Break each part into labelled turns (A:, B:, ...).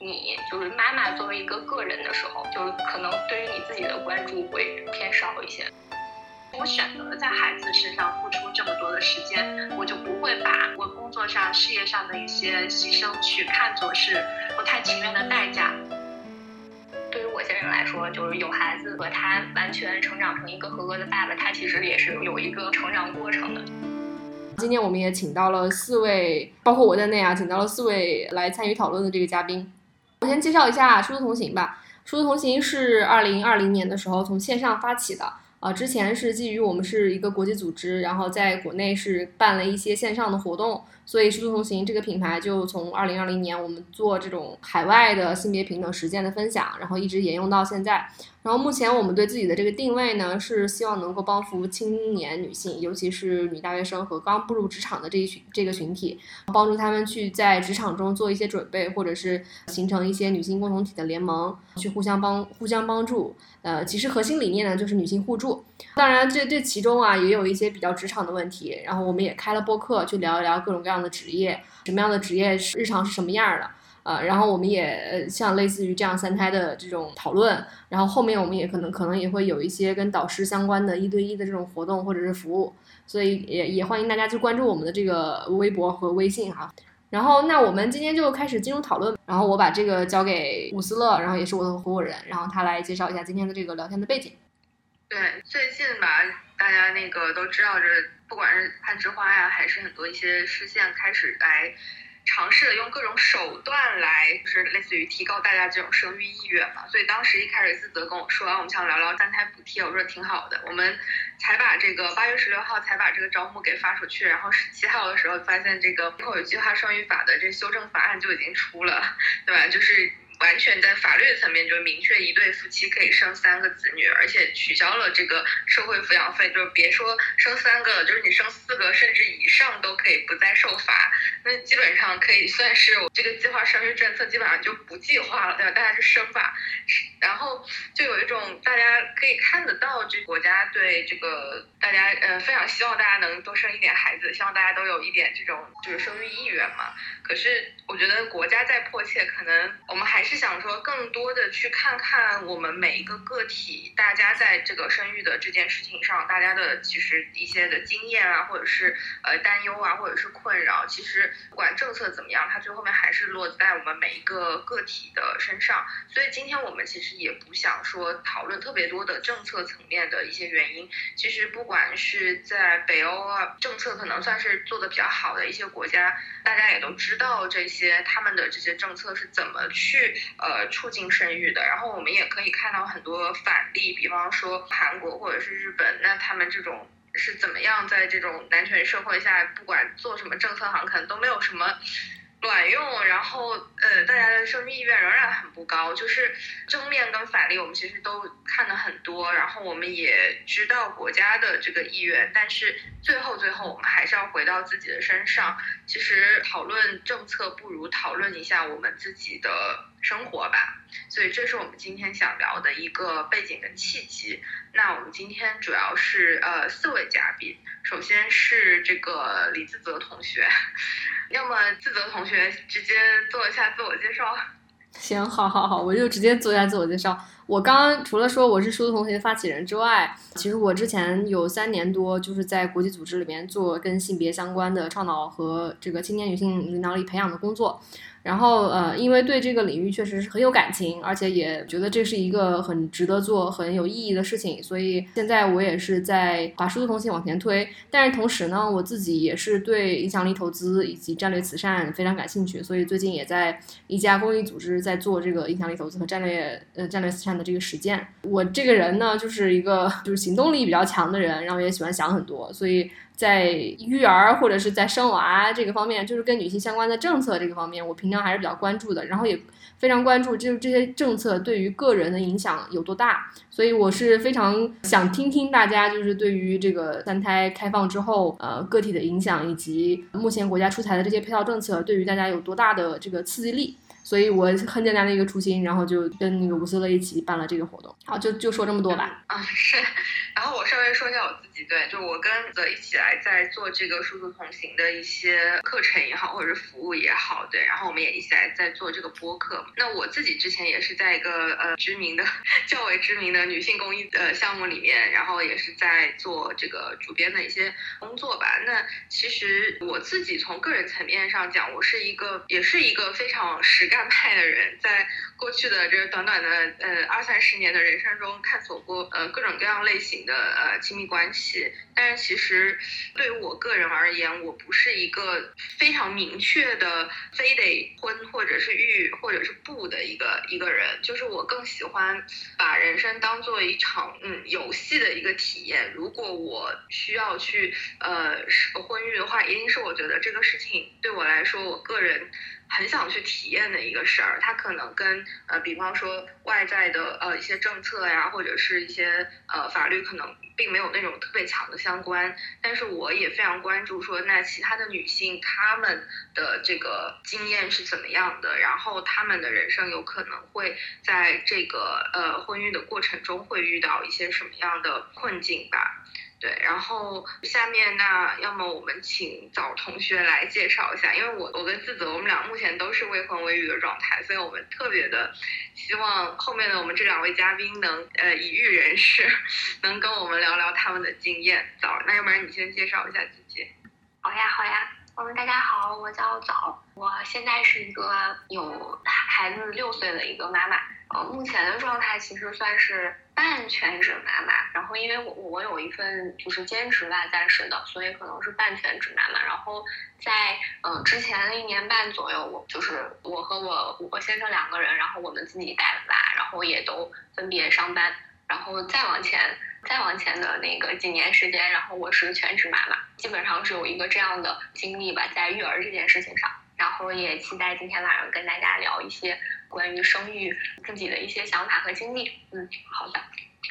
A: 你就是妈妈作为一个个人的时候，就是可能对于你自己的关注会偏少一些。我选择了在孩子身上付出这么多的时间，我就不会把我工作上、事业上的一些牺牲去看作是不太情愿的代价。对于我先生来说，就是有孩子和他完全成长成一个合格的爸爸，他其实也是有一个成长过程的。
B: 今天我们也请到了四位，包括我在内啊，请到了四位来参与讨论的这个嘉宾。先介绍一下书同行吧。书同行是二零二零年的时候从线上发起的。啊，之前是基于我们是一个国际组织，然后在国内是办了一些线上的活动，所以师徒同行这个品牌就从二零二零年我们做这种海外的性别平等实践的分享，然后一直沿用到现在。然后目前我们对自己的这个定位呢，是希望能够帮扶青年女性，尤其是女大学生和刚步入职场的这一群这个群体，帮助他们去在职场中做一些准备，或者是形成一些女性共同体的联盟，去互相帮互相帮助。呃，其实核心理念呢就是女性互助。当然，这这其中啊也有一些比较职场的问题。然后我们也开了播客，去聊一聊各种各样样的职业，什么样的职业日常是什么样的。呃，然后我们也像类似于这样三胎的这种讨论，然后后面我们也可能可能也会有一些跟导师相关的一对一的这种活动或者是服务，所以也也欢迎大家去关注我们的这个微博和微信哈。然后那我们今天就开始进入讨论，然后我把这个交给伍思乐，然后也是我的合伙人，然后他来介绍一下今天的这个聊天的背景。
C: 对，最近吧，大家那个都知道，这不管是攀枝花呀，还是很多一些视线开始来。尝试用各种手段来，就是类似于提高大家这种生育意愿嘛。所以当时一开始思泽跟我说，我们想聊聊三胎补贴，我说挺好的。我们才把这个八月十六号才把这个招募给发出去，然后十七号的时候发现这个人口有计划生育法的这修正法案就已经出了，对吧？就是。完全在法律层面就明确一对夫妻可以生三个子女，而且取消了这个社会抚养费，就是别说生三个，就是你生四个甚至以上都可以不再受罚。那基本上可以算是这个计划生育政策基本上就不计划了，对吧？大家就生吧。然后就有一种大家可以看得到，这国家对这个大家呃非常希望大家能多生一点孩子，希望大家都有一点这种就是生育意愿嘛。可是我觉得国家再迫切，可能我们还是想说，更多的去看看我们每一个个体，大家在这个生育的这件事情上，大家的其实一些的经验啊，或者是呃担忧啊，或者是困扰，其实不管政策怎么样，它最后面还是落在我们每一个个体的身上。所以今天我们其实也不想说讨论特别多的政策层面的一些原因。其实不管是在北欧啊，政策可能算是做的比较好的一些国家，大家也都知。道这些他们的这些政策是怎么去呃促进生育的，然后我们也可以看到很多反例，比方说韩国或者是日本，那他们这种是怎么样在这种男权社会下，不管做什么政策，好像可能都没有什么。卵用，然后呃，大家的生育意愿仍然很不高，就是正面跟反例，我们其实都看的很多，然后我们也知道国家的这个意愿，但是最后最后我们还是要回到自己的身上。其实讨论政策不如讨论一下我们自己的生活吧，所以这是我们今天想聊的一个背景跟契机。那我们今天主要是呃四位嘉宾，首先是这个李自泽同学。要么自责同学直接做一下自我介绍。
B: 行，好，好，好，我就直接做一下自我介绍。我刚刚除了说我是书同学发起人之外，其实我之前有三年多就是在国际组织里面做跟性别相关的倡导和这个青年女性领导力培养的工作。然后呃，因为对这个领域确实是很有感情，而且也觉得这是一个很值得做、很有意义的事情，所以现在我也是在把数字同行往前推。但是同时呢，我自己也是对影响力投资以及战略慈善非常感兴趣，所以最近也在一家公益组织在做这个影响力投资和战略呃战略慈善的这个实践。我这个人呢，就是一个 就是行动力比较强的人，然后也喜欢想很多，所以。在育儿或者是在生娃这个方面，就是跟女性相关的政策这个方面，我平常还是比较关注的。然后也非常关注，就是这些政策对于个人的影响有多大。所以我是非常想听听大家，就是对于这个三胎开放之后，呃，个体的影响，以及目前国家出台的这些配套政策对于大家有多大的这个刺激力。所以我很简单的一个初心，然后就跟那个吴思乐一起办了这个活动。好，就就说这么多吧。
C: 啊，是。然后我稍微说一下我自己，对，就我跟泽一起来在做这个数字同行的一些课程也好，或者是服务也好，对。然后我们也一起来在做这个播客。那我自己之前也是在一个呃知名的、较为知名的女性公益呃项目里面，然后也是在做这个主编的一些工作吧。那其实我自己从个人层面上讲，我是一个也是一个非常实干派的人，在过去的这短短的呃二三十年的人生中，探索过呃各种各样类型的呃亲密关系。但是其实对于我个人而言，我不是一个非常明确的非得婚或者是育或者是不的一个一个人。就是我更喜欢把人生当做一场嗯游戏的一个体验。如果我需要去呃婚育的话，一定是我觉得这个事情对我来说，我个人。很想去体验的一个事儿，它可能跟呃，比方说外在的呃一些政策呀，或者是一些呃法律，可能并没有那种特别强的相关。但是我也非常关注说，那其他的女性她们的这个经验是怎么样的，然后她们的人生有可能会在这个呃婚育的过程中会遇到一些什么样的困境吧。对，然后下面那要么我们请早同学来介绍一下，因为我我跟自责我们俩目前都是未婚未育的状态，所以我们特别的希望后面的我们这两位嘉宾能呃已育人士能跟我们聊聊他们的经验。早，那要不然你先介绍一下自己。
A: 好呀好呀，我们，大家好，我叫早，我现在是一个有孩子六岁的一个妈妈。呃，目前的状态其实算是半全职妈妈，然后因为我我有一份就是兼职吧，暂时的，所以可能是半全职妈妈。然后在嗯之前一年半左右，我就是我和我我先生两个人，然后我们自己带娃，然后也都分别上班。然后再往前再往前的那个几年时间，然后我是全职妈妈，基本上是有一个这样的经历吧，在育儿这件事情上。然后也期待今天晚上跟大家聊一些关于生育自己的一些想法和经历。嗯，好的。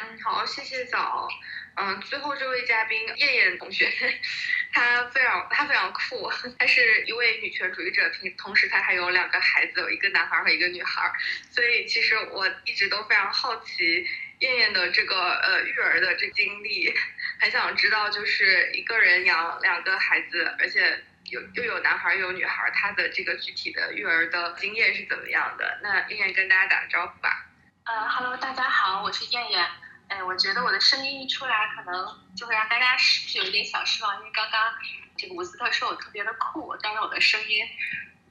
C: 嗯，好，谢谢早。嗯，最后这位嘉宾燕燕同学，她非常她非常酷，她是一位女权主义者，平同时她还有两个孩子，有一个男孩和一个女孩。所以其实我一直都非常好奇燕燕的这个呃育儿的这经历，很想知道就是一个人养两个孩子，而且。有又有男孩又有女孩，他的这个具体的育儿的经验是怎么样的？那燕燕跟大家打个招呼吧。
A: 嗯，Hello，大家好，我是燕燕。哎，我觉得我的声音一出来，可能就会让大家是不是有点小失望？因为刚刚这个伍斯特说我特别的酷，但是我的声音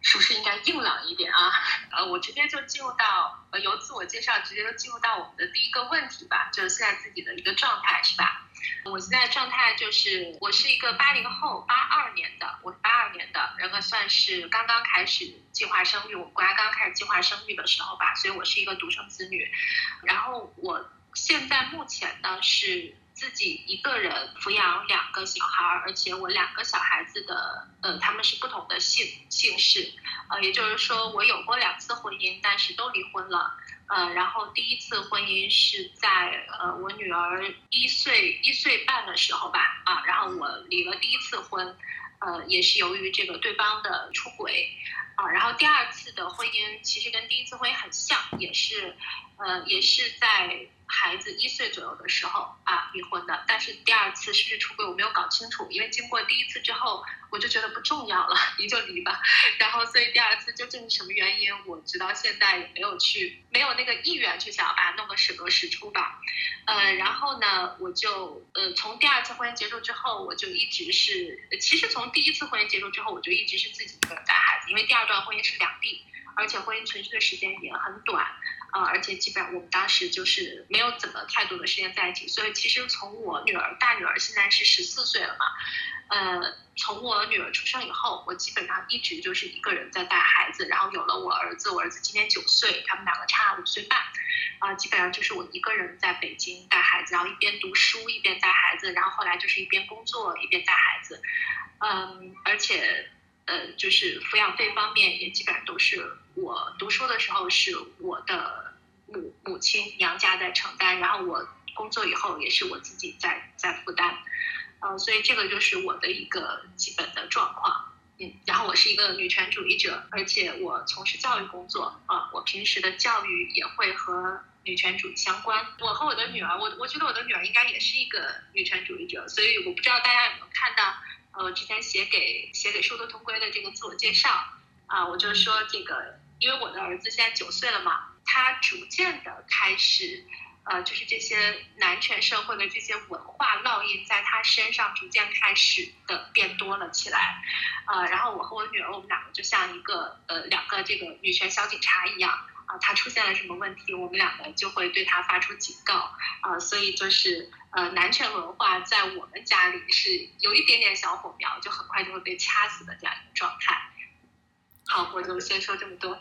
A: 是不是应该硬朗一点啊？呃，我直接就进入到呃由自我介绍直接就进入到我们的第一个问题吧，就是现在自己的一个状态是吧？我现在状态就是，我是一个八零后，八二年的，我是八二年的，然后算是刚刚开始计划生育，我们国家刚开始计划生育的时候吧，所以我是一个独生子女。然后我现在目前呢是自己一个人抚养两个小孩，而且我两个小孩子的，呃，他们是不同的姓姓氏，呃，也就是说我有过两次婚姻，但是都离婚了。呃，然后第一次婚姻是在呃我女儿一岁一岁半的时候吧，啊，然后我离了第一次婚，呃，也是由于这个对方的出轨，啊，然后第二次的婚姻其实跟第一次婚姻很像，也是，呃，也是在。孩子一岁左右的时候啊离婚的，但是第二次是不是出轨我没有搞清楚，因为经过第一次之后我就觉得不重要了，离就离吧。然后所以第二次究竟是什么原因，我直到现在也没有去没有那个意愿去想把它弄个水落石出吧。呃，然后呢，我就呃从第二次婚姻结束之后，我就一直是，其实从第一次婚姻结束之后，我就一直是自己一个人带孩子，因为第二段婚姻是两地，而且婚姻存续的时间也很短。啊，而且基本上我们当时就是没有怎么太多的时间在一起，所以其实从我女儿大女儿现在是十四岁了嘛，呃，从我女儿出生以后，我基本上一直就是一个人在带孩子，然后有了我儿子，我儿子今年九岁，他们两个差五岁半，啊，基本上就是我一个人在北京带孩子，然后一边读书一边带孩子，然后后来就是一边工作一边带孩子，嗯，而且呃，就是抚养费方面也基本上都是。我读书的时候是我的母母亲娘家在承担，然后我工作以后也是我自己在在负担，呃，所以这个就是我的一个基本的状况。
D: 嗯，然后我是一个女权主义者，而且我从事教育工作啊，我平时的教育也会和女权主义相关。我和我的女儿，我我觉得我的女儿应该也是一个女权主义者，所以我不知道大家有没有看到，呃，之前写给写给殊途同归的这个自我介绍啊，我就说这个，因为我的儿子现在九岁了嘛，他逐渐的开始。呃，就是这些男权社会的这些文化烙印，在他身上逐渐开始的变多了起来，呃，然后我和我女儿，我们两个就像一个呃两个这个女权小警察一样，啊，他出现了什么问题，我们两个就会对他发出警告，啊，所以就是呃男权文化在我们家里是有一点点小火苗，就很快就会被掐死的这样一个状态。好，我就先说这么多。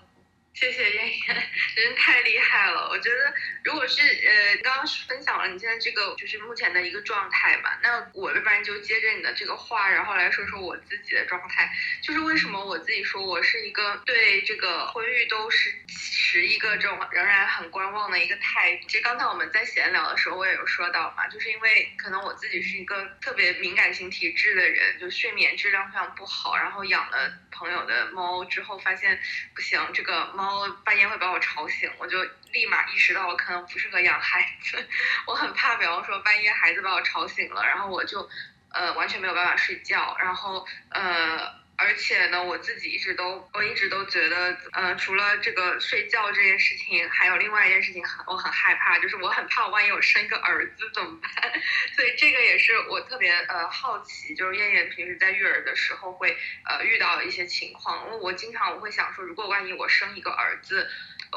C: 谢谢燕燕，真太厉害了！我觉得，如果是呃，刚刚分享了你现在这个就是目前的一个状态嘛，那我要不然就接着你的这个话，然后来说说我自己的状态。就是为什么我自己说我是一个对这个婚育都是持一个这种仍然很观望的一个态度。其实刚才我们在闲聊的时候，我也有说到嘛，就是因为可能我自己是一个特别敏感型体质的人，就睡眠质量非常不好，然后养了朋友的猫之后，发现不行，这个猫。半夜会把我吵醒，我就立马意识到我可能不适合养孩子。我很怕，比方说半夜孩子把我吵醒了，然后我就，呃，完全没有办法睡觉。然后，呃。而且呢，我自己一直都，我一直都觉得，呃，除了这个睡觉这件事情，还有另外一件事情很，我很害怕，就是我很怕万一我生一个儿子怎么办？所以这个也是我特别呃好奇，就是燕燕平时在育儿的时候会呃遇到一些情况。我我经常我会想说，如果万一我生一个儿子。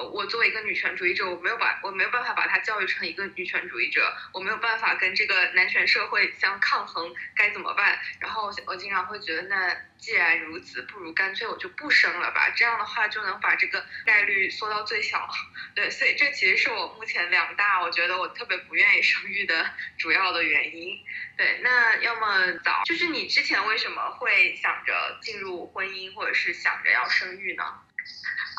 C: 我作为一个女权主义者，我没有把我没有办法把他教育成一个女权主义者，我没有办法跟这个男权社会相抗衡，该怎么办？然后我经常会觉得，那既然如此，不如干脆我就不生了吧，这样的话就能把这个概率缩到最小。对，所以这其实是我目前两大我觉得我特别不愿意生育的主要的原因。对，那要么早，就是你之前为什么会想着进入婚姻，或者是想着要生育呢？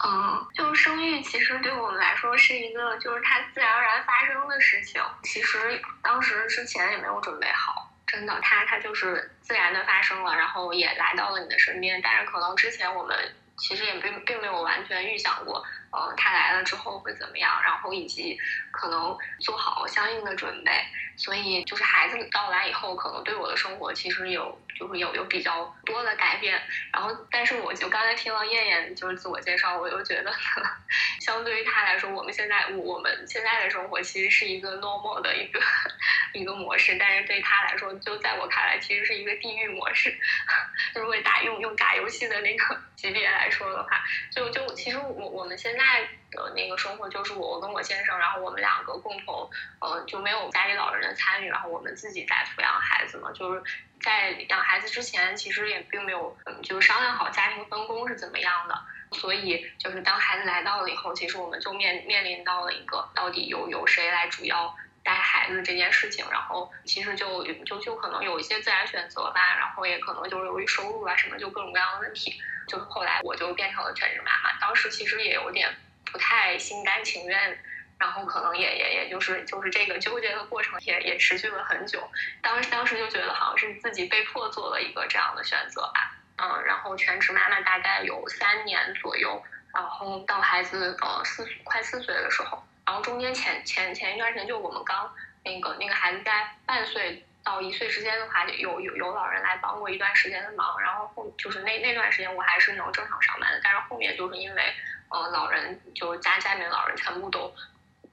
D: 嗯，就生育其实对我们来说是一个，就是它自然而然发生的事情。其实当时之前也没有准备好，真的，它它就是自然的发生了，然后也来到了你的身边。但是可能之前我们其实也并并没有完全预想过，呃，他来了之后会怎么样，然后以及可能做好相应的准备。所以就是孩子到来以后，可能对我的生活其实有。就是有有比较多的改变，然后，但是我就刚才听了燕燕就是自我介绍，我又觉得，相对于他来说，我们现在我们现在的生活其实是一个 normal 的一个 一个模式，但是对他来说，就在我看来，其实是一个地狱模式。如果打用用打游戏的那个级别来说的话，就就其实我我们现在在的那个生活就是我跟我先生，然后我们两个共同，呃，就没有家里老人的参与，然后我们自己在抚养孩子嘛，就是。在养孩子之前，其实也并没有，嗯，就商量好家庭分工是怎么样的。所以，就是当孩子来到了以后，其实我们就面面临到了一个到底由由谁来主要带孩子这件事情。然后，其实就就就可能有一些自然选择吧，然后也可能就是由于收入啊什么，就各种各样的问题。就后来我就变成了全职妈妈，当时其实也有点不太心甘情愿。然后可能也也也就是就是这个纠结的过程也也持续了很久，当时当时就觉得好像是自己被迫做了一个这样的选择吧，嗯，然后全职妈妈大概有三年左右，然后到孩子呃四快四岁的时候，然后中间前前前一段时间就我们刚那个那个孩子在半岁到一岁之间的话，有有有老人来帮过一段时间的忙，然后后就是那那段时间我还是能正常上班的，但是后面就是因为呃老人就家家里面老人全部都。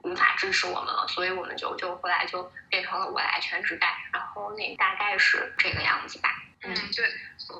D: 无法支持我们了，所以我们就就后来就变成了我来全职带，然后那大概是这个样子吧。
C: 嗯，对。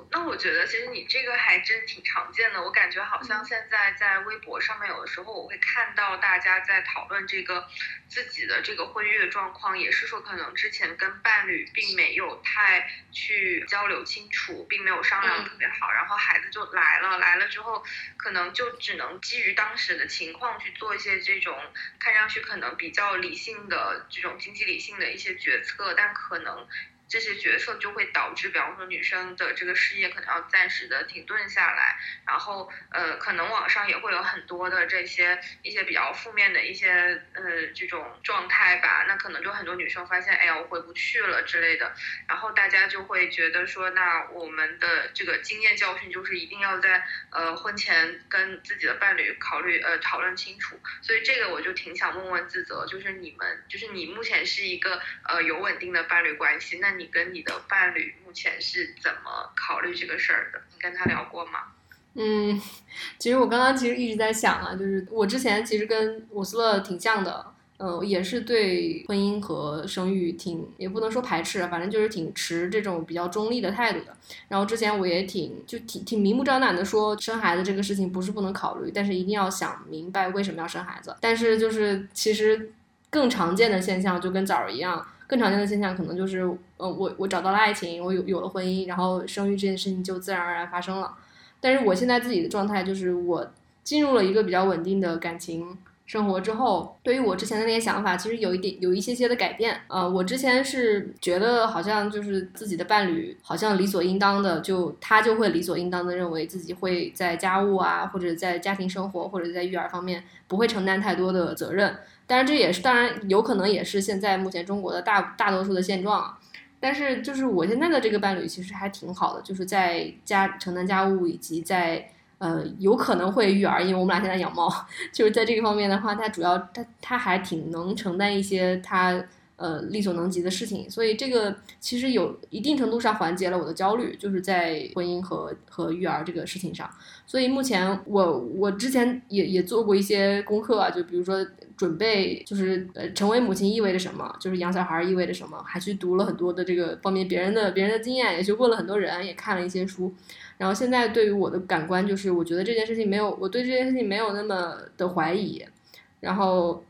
C: 那我觉得其实你这个还真挺常见的，我感觉好像现在在微博上面有的时候我会看到大家在讨论这个自己的这个婚育的状况，也是说可能之前跟伴侣并没有太去交流清楚，并没有商量特别好，然后孩子就来了，来了之后可能就只能基于当时的情况去做一些这种看上去可能比较理性的这种经济理性的一些决策，但可能。这些决策就会导致，比方说女生的这个事业可能要暂时的停顿下来，然后呃，可能网上也会有很多的这些一些比较负面的一些呃这种状态吧。那可能就很多女生发现，哎呀，我回不去了之类的，然后大家就会觉得说，那我们的这个经验教训就是一定要在呃婚前跟自己的伴侣考虑呃讨论清楚。所以这个我就挺想问问自责，就是你们就是你目前是一个呃有稳定的伴侣关系，那你跟你的伴侣目前是怎么考虑这个事儿的？你跟他聊过吗？
B: 嗯，其实我刚刚其实一直在想啊，就是我之前其实跟我斯乐挺像的，呃，也是对婚姻和生育挺也不能说排斥，反正就是挺持这种比较中立的态度的。然后之前我也挺就挺挺明目张胆的说，生孩子这个事情不是不能考虑，但是一定要想明白为什么要生孩子。但是就是其实更常见的现象就跟枣儿一样。更常见的现象可能就是，呃，我我找到了爱情，我有有了婚姻，然后生育这件事情就自然而然发生了。但是我现在自己的状态就是，我进入了一个比较稳定的感情生活之后，对于我之前的那些想法，其实有一点有一些些的改变。呃，我之前是觉得好像就是自己的伴侣好像理所应当的，就他就会理所应当的认为自己会在家务啊，或者在家庭生活或者在育儿方面不会承担太多的责任。当然，这也是当然有可能也是现在目前中国的大大多数的现状啊。但是，就是我现在的这个伴侣其实还挺好的，就是在家承担家务以及在呃有可能会育儿，因为我们俩现在养猫，就是在这个方面的话，他主要他他还挺能承担一些他呃力所能及的事情，所以这个其实有一定程度上缓解了我的焦虑，就是在婚姻和和育儿这个事情上。所以目前我我之前也也做过一些功课啊，就比如说。准备就是呃，成为母亲意味着什么？就是养小孩意味着什么？还去读了很多的这个方面别人的别人的经验，也去问了很多人，也看了一些书。然后现在对于我的感官就是，我觉得这件事情没有，我对这件事情没有那么的怀疑。然后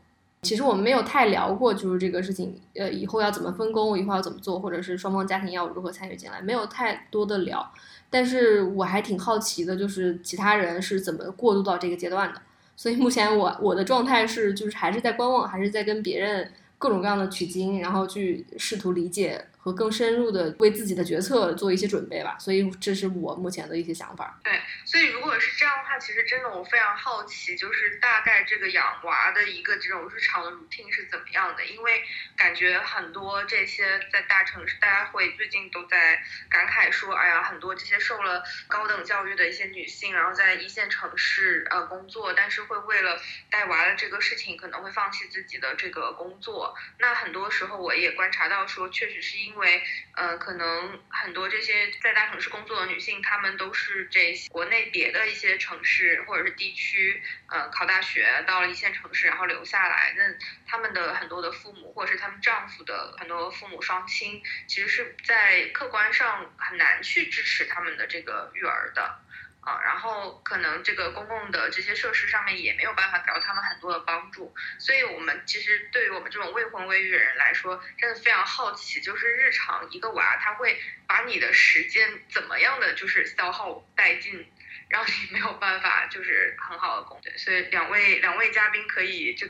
B: 其实我们没有太聊过，就是这个事情，呃，以后要怎么分工，以后要怎么做，或者是双方家庭要如何参与进来，没有太多的聊。但是我还挺好奇的，就是其他人是怎么过渡到这个阶段的。所以目前我我的状态是，就是还是在观望，还是在跟别人各种各样的取经，然后去试图理解。和更深入的为自己的决策做一些准备吧，所以这是我目前的一些想法。
C: 对，所以如果是这样的话，其实真的我非常好奇，就是大概这个养娃的一个这种日常的 routine 是怎么样的？因为感觉很多这些在大城市，大家会最近都在感慨说，哎呀，很多这些受了高等教育的一些女性，然后在一线城市呃工作，但是会为了带娃的这个事情，可能会放弃自己的这个工作。那很多时候我也观察到说，确实是因因为，呃，可能很多这些在大城市工作的女性，她们都是这国内别的一些城市或者是地区，呃，考大学到了一线城市，然后留下来。那她们的很多的父母，或者是她们丈夫的很多父母双亲，其实是在客观上很难去支持他们的这个育儿的。啊，然后可能这个公共的这些设施上面也没有办法给到他们很多的帮助，所以我们其实对于我们这种未婚未育的人来说，真的非常好奇，就是日常一个娃他会把你的时间怎么样的就是消耗殆尽，让你没有办法就是很好的工作。所以两位两位嘉宾可以就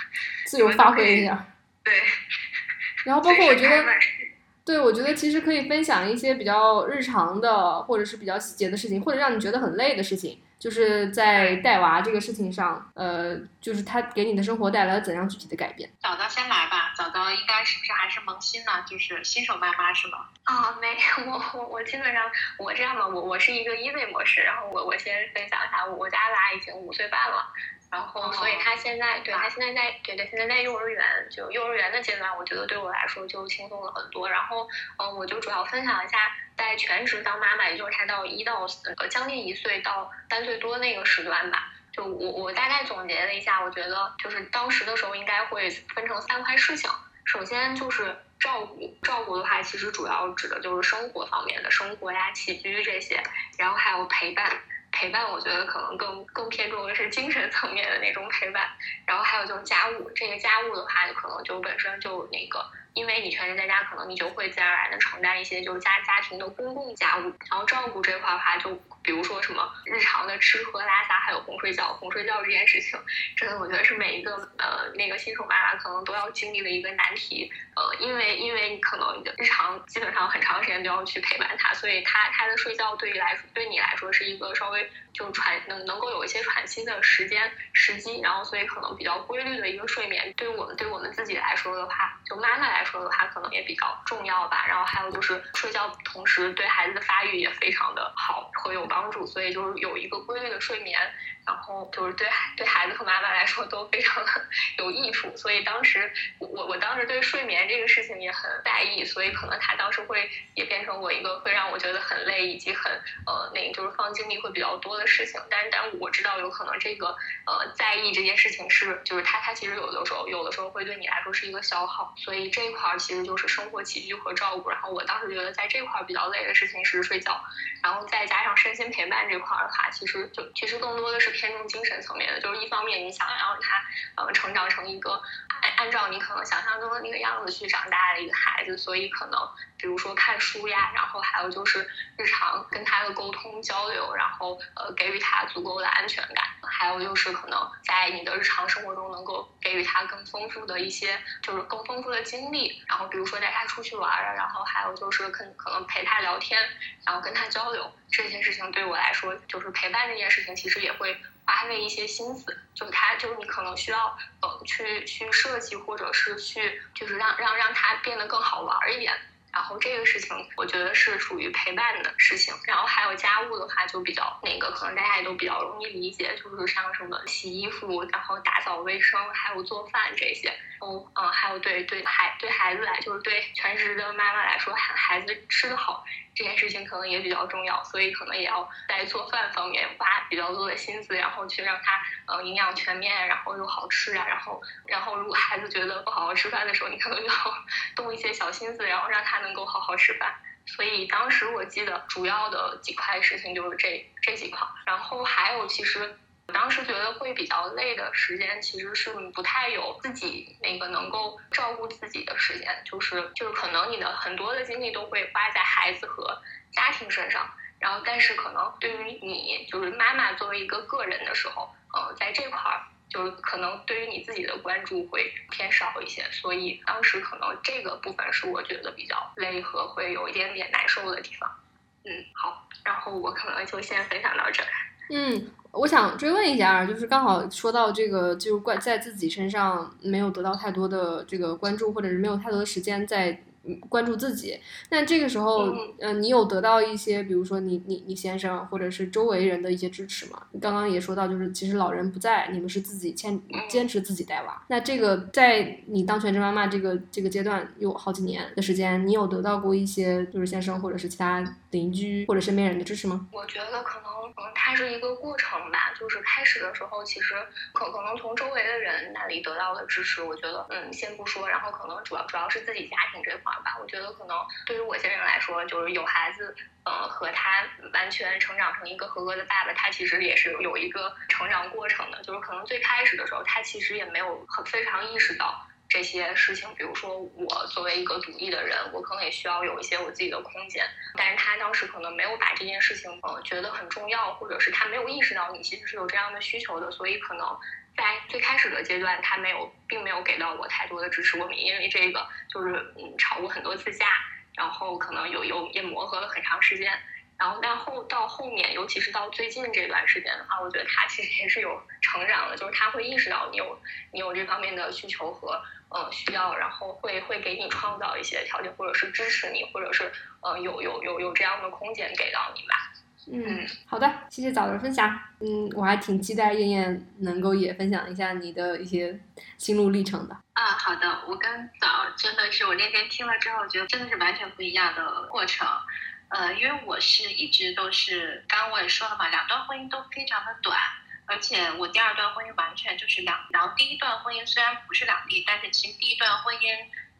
B: 自由发挥一下，
C: 对，
B: 然后包括我觉得。对，我觉得其实可以分享一些比较日常的，或者是比较细节的事情，或者让你觉得很累的事情，就是在带娃这个事情上，呃，就是他给你的生活带来了怎样具体的改变？
A: 早早先来吧，早早应该是不是还是萌新呢？就是新手妈妈是吗？啊，没有，我我我基本上我这样吧，我我是一个一位模式，然后我我先分享一下，我家娃已经五岁半了。然后，所以他现在，对他现在在，对对，现在在幼儿园，就幼儿园的阶段，我觉得对我来说就轻松了很多。然后，嗯，我就主要分享一下，在全职当妈妈，也就是他到一到呃将近一岁到三岁多那个时段吧。就我我大概总结了一下，我觉得就是当时的时候应该会分成三块事情。首先就是照顾，照顾的话，其实主要指的就是生活方面的生活呀、起居这些，然后还有陪伴。
D: 陪伴，我觉得可能更更偏重的是精神层面的那种陪伴。然后还有就是家务，这个家务的话，就可能就本身就那个。因为你全职在家，可能你就会自然而然的承担一些就是家家庭的公共家务，然后照顾这块的话，就比如说什么日常的吃喝拉撒，还有哄睡觉。哄睡觉这件事情，真的我觉得是每一个呃那个新手妈妈可能都要经历的一个难题。呃，因为因为你可能你的日常基本上很长时间都要去陪伴他，所以他他的睡觉对于来说对你来说是一个稍微就喘能能够有一些喘息的时间时机，然后所以可能比较规律的一个睡眠，对我们对我们自己来说的话，就妈妈来说的话，可能也比较重要吧。然后还有就是睡觉同时对孩子的发育也非常的好会有帮助，所以就是有一个规律的睡眠。然后就是对对孩子和妈妈来说都非常的 有益处，所以当时我我当时对睡眠这个事情也很在意，所以可能他当时会也变成我一个会让我觉得很累以及很呃那个就是放精力会比较多的事情。但是但我知道有可能这个呃在意这件事情是就是他他其实有的时候有的时候会对你来说是一个消耗，所以这块其实就是生活起居和照顾。然后我当时觉得在这块比较累的事情是睡觉，然后再加上身心陪伴这块的话，其实就其实更多的是。偏重精神层面的，就是一方面你想要让他，呃，成长成一个按按照你可能想象中的那个样子去长大的一个孩子，所以可能比如说看书呀，然后还有就是日常跟他的沟通交流，然后呃给予他足够的安全感，还有就是可能在你的日常生活中能够给予他更丰富的一些，就是更丰富的经历，然后比如说带他出去玩啊，然后还有就是可可能陪他聊天，然后跟他交流。这件事情对我来说，就是陪伴这件事情，其实也会花费一些心思。就是他，就是你可能需要，呃，去去设计，或者是去，就是让让让他变得更好玩一点。然后这个事情，我觉得是属于陪伴的事情。然后还有家务的话，就比较那个，可能大家也都比较容易理解，就是像什么洗衣服，然后打扫卫生，还有做饭这些。哦，嗯，还有对对孩对孩子来，就是对全职的妈妈来说，孩孩子吃的好这件事情可能也比较重要，所以可能也要在做饭方面花比较多的心思，然后去让他呃营养全面，然后又好吃啊，然后然后如果孩子觉得不好好吃饭的时候，你可能要 动一些小心思，然后让他能能够好好吃饭。所以当时我记得主要的几块事情就是这这几块，然后还有其实。我当时觉得会比较累的时间，其实是不太有自己那个能够照顾自己的时间，就是就是可能你的很多的精力都会花在孩子和家庭身上，然后但是可能对于你就是妈妈作为一个个人的时候，呃，在这块儿就是可能对于你自己的关注会偏少一些，所以当时可能这个部分是我觉得比较累和会有一点点难受的地方。嗯，好，然后我可能就先分享到这儿。
B: 嗯。我想追问一下，就是刚好说到这个，就是关在自己身上没有得到太多的这个关注，或者是没有太多的时间在。关注自己，那这个时候，嗯，你有得到一些，比如说你你你先生或者是周围人的一些支持吗？你刚刚也说到，就是其实老人不在，你们是自己坚坚持自己带娃。那这个在你当全职妈妈这个这个阶段有好几年的时间，你有得到过一些就是先生或者是其他邻居或者身边人的支持吗？
D: 我觉得可能可能它是一个过程吧，就是开始的时候，其实可可能从周围的人那里得到的支持，我觉得嗯先不说，然后可能主要主要是自己家庭这块儿。吧，我觉得可能对于我先生来说，就是有孩子，呃，和他完全成长成一个合格的爸爸，他其实也是有一个成长过程的。就是可能最开始的时候，他其实也没有很非常意识到这些事情。比如说，我作为一个独立的人，我可能也需要有一些我自己的空间。但是他当时可能没有把这件事情，呃，觉得很重要，或者是他没有意识到你其实是有这样的需求的，所以可能。在最开始的阶段，他没有，并没有给到我太多的支持。我们因为这个就是嗯吵过很多次架，然后可能有有也磨合了很长时间。然后但后到后面，尤其是到最近这段时间的话，我觉得他其实也是有成长的，就是他会意识到你有你有这方面的需求和呃需要，然后会会给你创造一些条件，或者是支持你，或者是呃有有有有这样的空间给到你吧。
B: 嗯，好的，谢谢早的分享。嗯，我还挺期待燕燕能够也分享一下你的一些心路历程的。
A: 啊，好的，我跟早真的是我那天听了之后，觉得真的是完全不一样的过程。呃，因为我是一直都是，刚刚我也说了嘛，两段婚姻都非常的短，而且我第二段婚姻完全就是两，然后第一段婚姻虽然不是两地，但是其实第一段婚姻。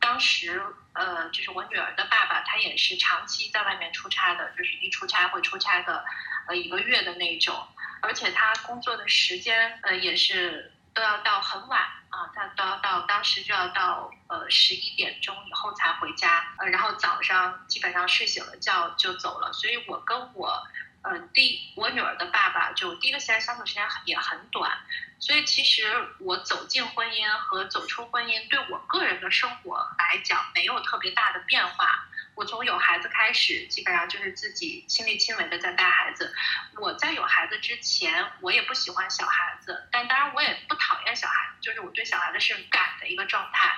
A: 当时，呃，就是我女儿的爸爸，他也是长期在外面出差的，就是一出差会出差个呃一个月的那种，而且他工作的时间呃也是都要到很晚啊，他都要到当时就要到呃十一点钟以后才回家，呃然后早上基本上睡醒了觉就走了，所以我跟我。呃，第我女儿的爸爸就第一个时间相处时间也很短，所以其实我走进婚姻和走出婚姻对我个人的生活来讲没有特别大的变化。我从有孩子开始，基本上就是自己亲力亲为的在带孩子。我在有孩子之前，我也不喜欢小孩子，但当然我也不讨厌小孩子，就是我对小孩子是感的一个状态。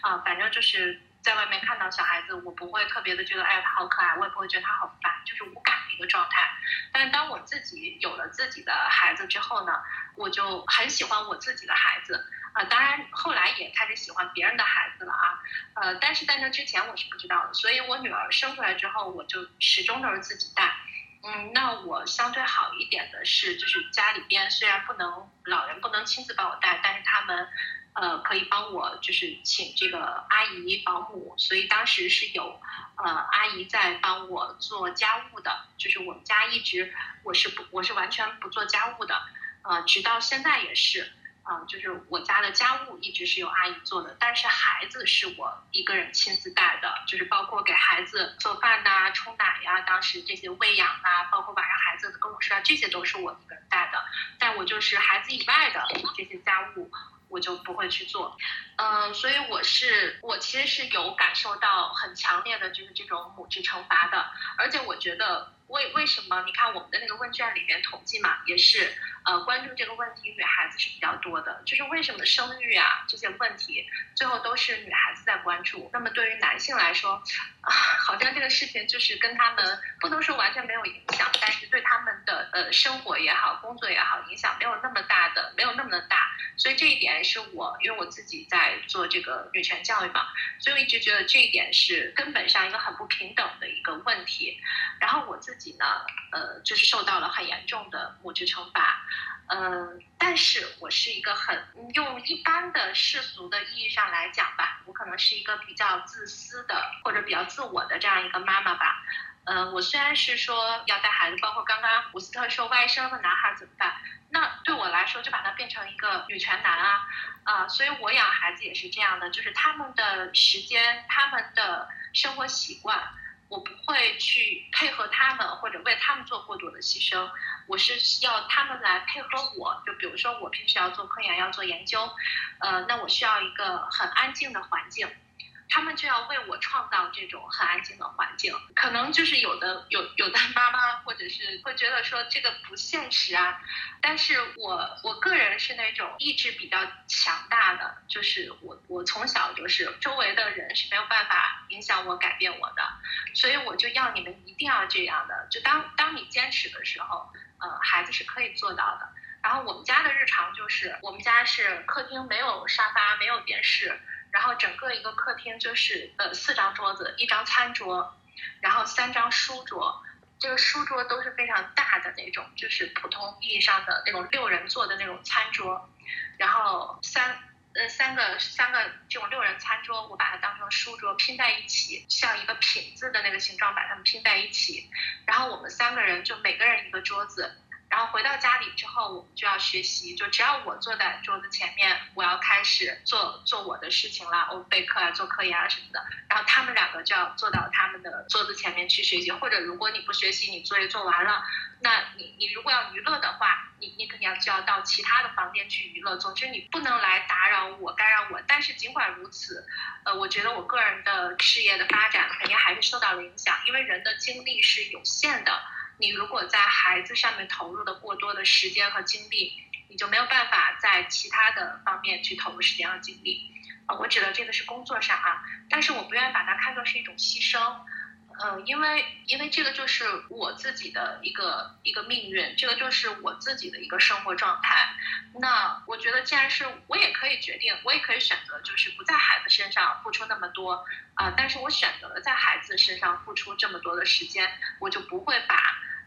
A: 啊，反正就是在外面看到小孩子，我不会特别的觉得，哎，他好可爱，我也不会觉得他好烦，就是无感的一个状态。但当我自己有了自己的孩子之后呢，我就很喜欢我自己的孩子。啊，当然后来也开始喜欢别人的孩子了啊。呃，但是在那之前我是不知道的，所以我女儿生出来之后，我就始终都是自己带。嗯，那我相对好一点的是，就是家里边虽然不能老人不能亲自帮我带，但是他们。呃，可以帮我就是请这个阿姨保姆，所以当时是有呃阿姨在帮我做家务的，就是我们家一直我是不我是完全不做家务的，呃，直到现在也是，啊，就是我家的家务一直是由阿姨做的，但是孩子是我一个人亲自带的，就是包括给孩子做饭呐、冲奶呀，当时这些喂养啊，包括晚上孩子跟我睡啊，这些都是我一个人带的，但我就是孩子以外的这些家务。我就不会去做，嗯，所以我是我其实是有感受到很强烈的就是这种母职惩罚的，而且我觉得为为什么？你看我们的那个问卷里面统计嘛，也是呃关注这个问题女孩子是比较多的，就是为什么生育啊这些问题最后都是女孩子在关注，那么对于男性来说啊，好像这个事情就是跟他们不能说完全没有影响，但是对他们的呃生活也好，工作也好，影响没有那么大的，没有那么的大。所以这一点是我，因为我自己在做这个女权教育嘛，所以我一直觉得这一点是根本上一个很不平等的一个问题。然后我自己呢，呃，就是受到了很严重的母职惩罚，嗯，但是我是一个很用一般的世俗的意义上来讲吧，我可能是一个比较自私的或者比较自我的这样一个妈妈吧。嗯，我虽然是说要带孩子，包括刚刚胡斯特说外甥的男孩怎么办？那对我来说，就把它变成一个女权男啊，啊，所以我养孩子也是这样的，就是他们的时间、他们的生活习惯，我不会去配合他们或者为他们做过多的牺牲，我是要他们来配合我。就比如说我平时要做科研、要做研究，呃，那我需要一个很安静的环境。他们就要为我创造这种很安静的环境，可能就是有的有有的妈妈或者是会觉得说这个不现实啊，但是我我个人是那种意志比较强大的，就是我我从小就是周围的人是没有办法影响我改变我的，所以我就要你们一定要这样的，就当当你坚持的时候，呃，孩子是可以做到的。然后我们家的日常就是，我们家是客厅没有沙发，没有电视。然后整个一个客厅就是呃四张桌子，一张餐桌，然后三张书桌，这个书桌都是非常大的那种，就是普通意义上的那种六人座的那种餐桌，然后三呃三个三个这种六人餐桌，我把它当成书桌拼在一起，像一个品字的那个形状把它们拼在一起，然后我们三个人就每个人一个桌子。然后回到家里之后，我们就要学习。就只要我坐在桌子前面，我要开始做做我的事情啦，我备课啊，做科研啊什么的。然后他们两个就要坐到他们的桌子前面去学习。或者如果你不学习，你作业做完了，那你你如果要娱乐的话，你你肯定要就要到其他的房间去娱乐。总之你不能来打扰我、干扰我。但是尽管如此，呃，我觉得我个人的事业的发展肯定还是受到了影响，因为人的精力是有限的。你如果在孩子上面投入的过多的时间和精力，你就没有办法在其他的方面去投入时间和精力。呃，我指的这个是工作上啊，但是我不愿意把它看作是一种牺牲，嗯，因为因为这个就是我自己的一个一个命运，这个就是我自己的一个生活状态。那我觉得，既然是我也可以决定，我也可以选择，就是不在孩子身上付出那么多啊，但是我选择了在孩子身上付出这么多的时间，我就不会把。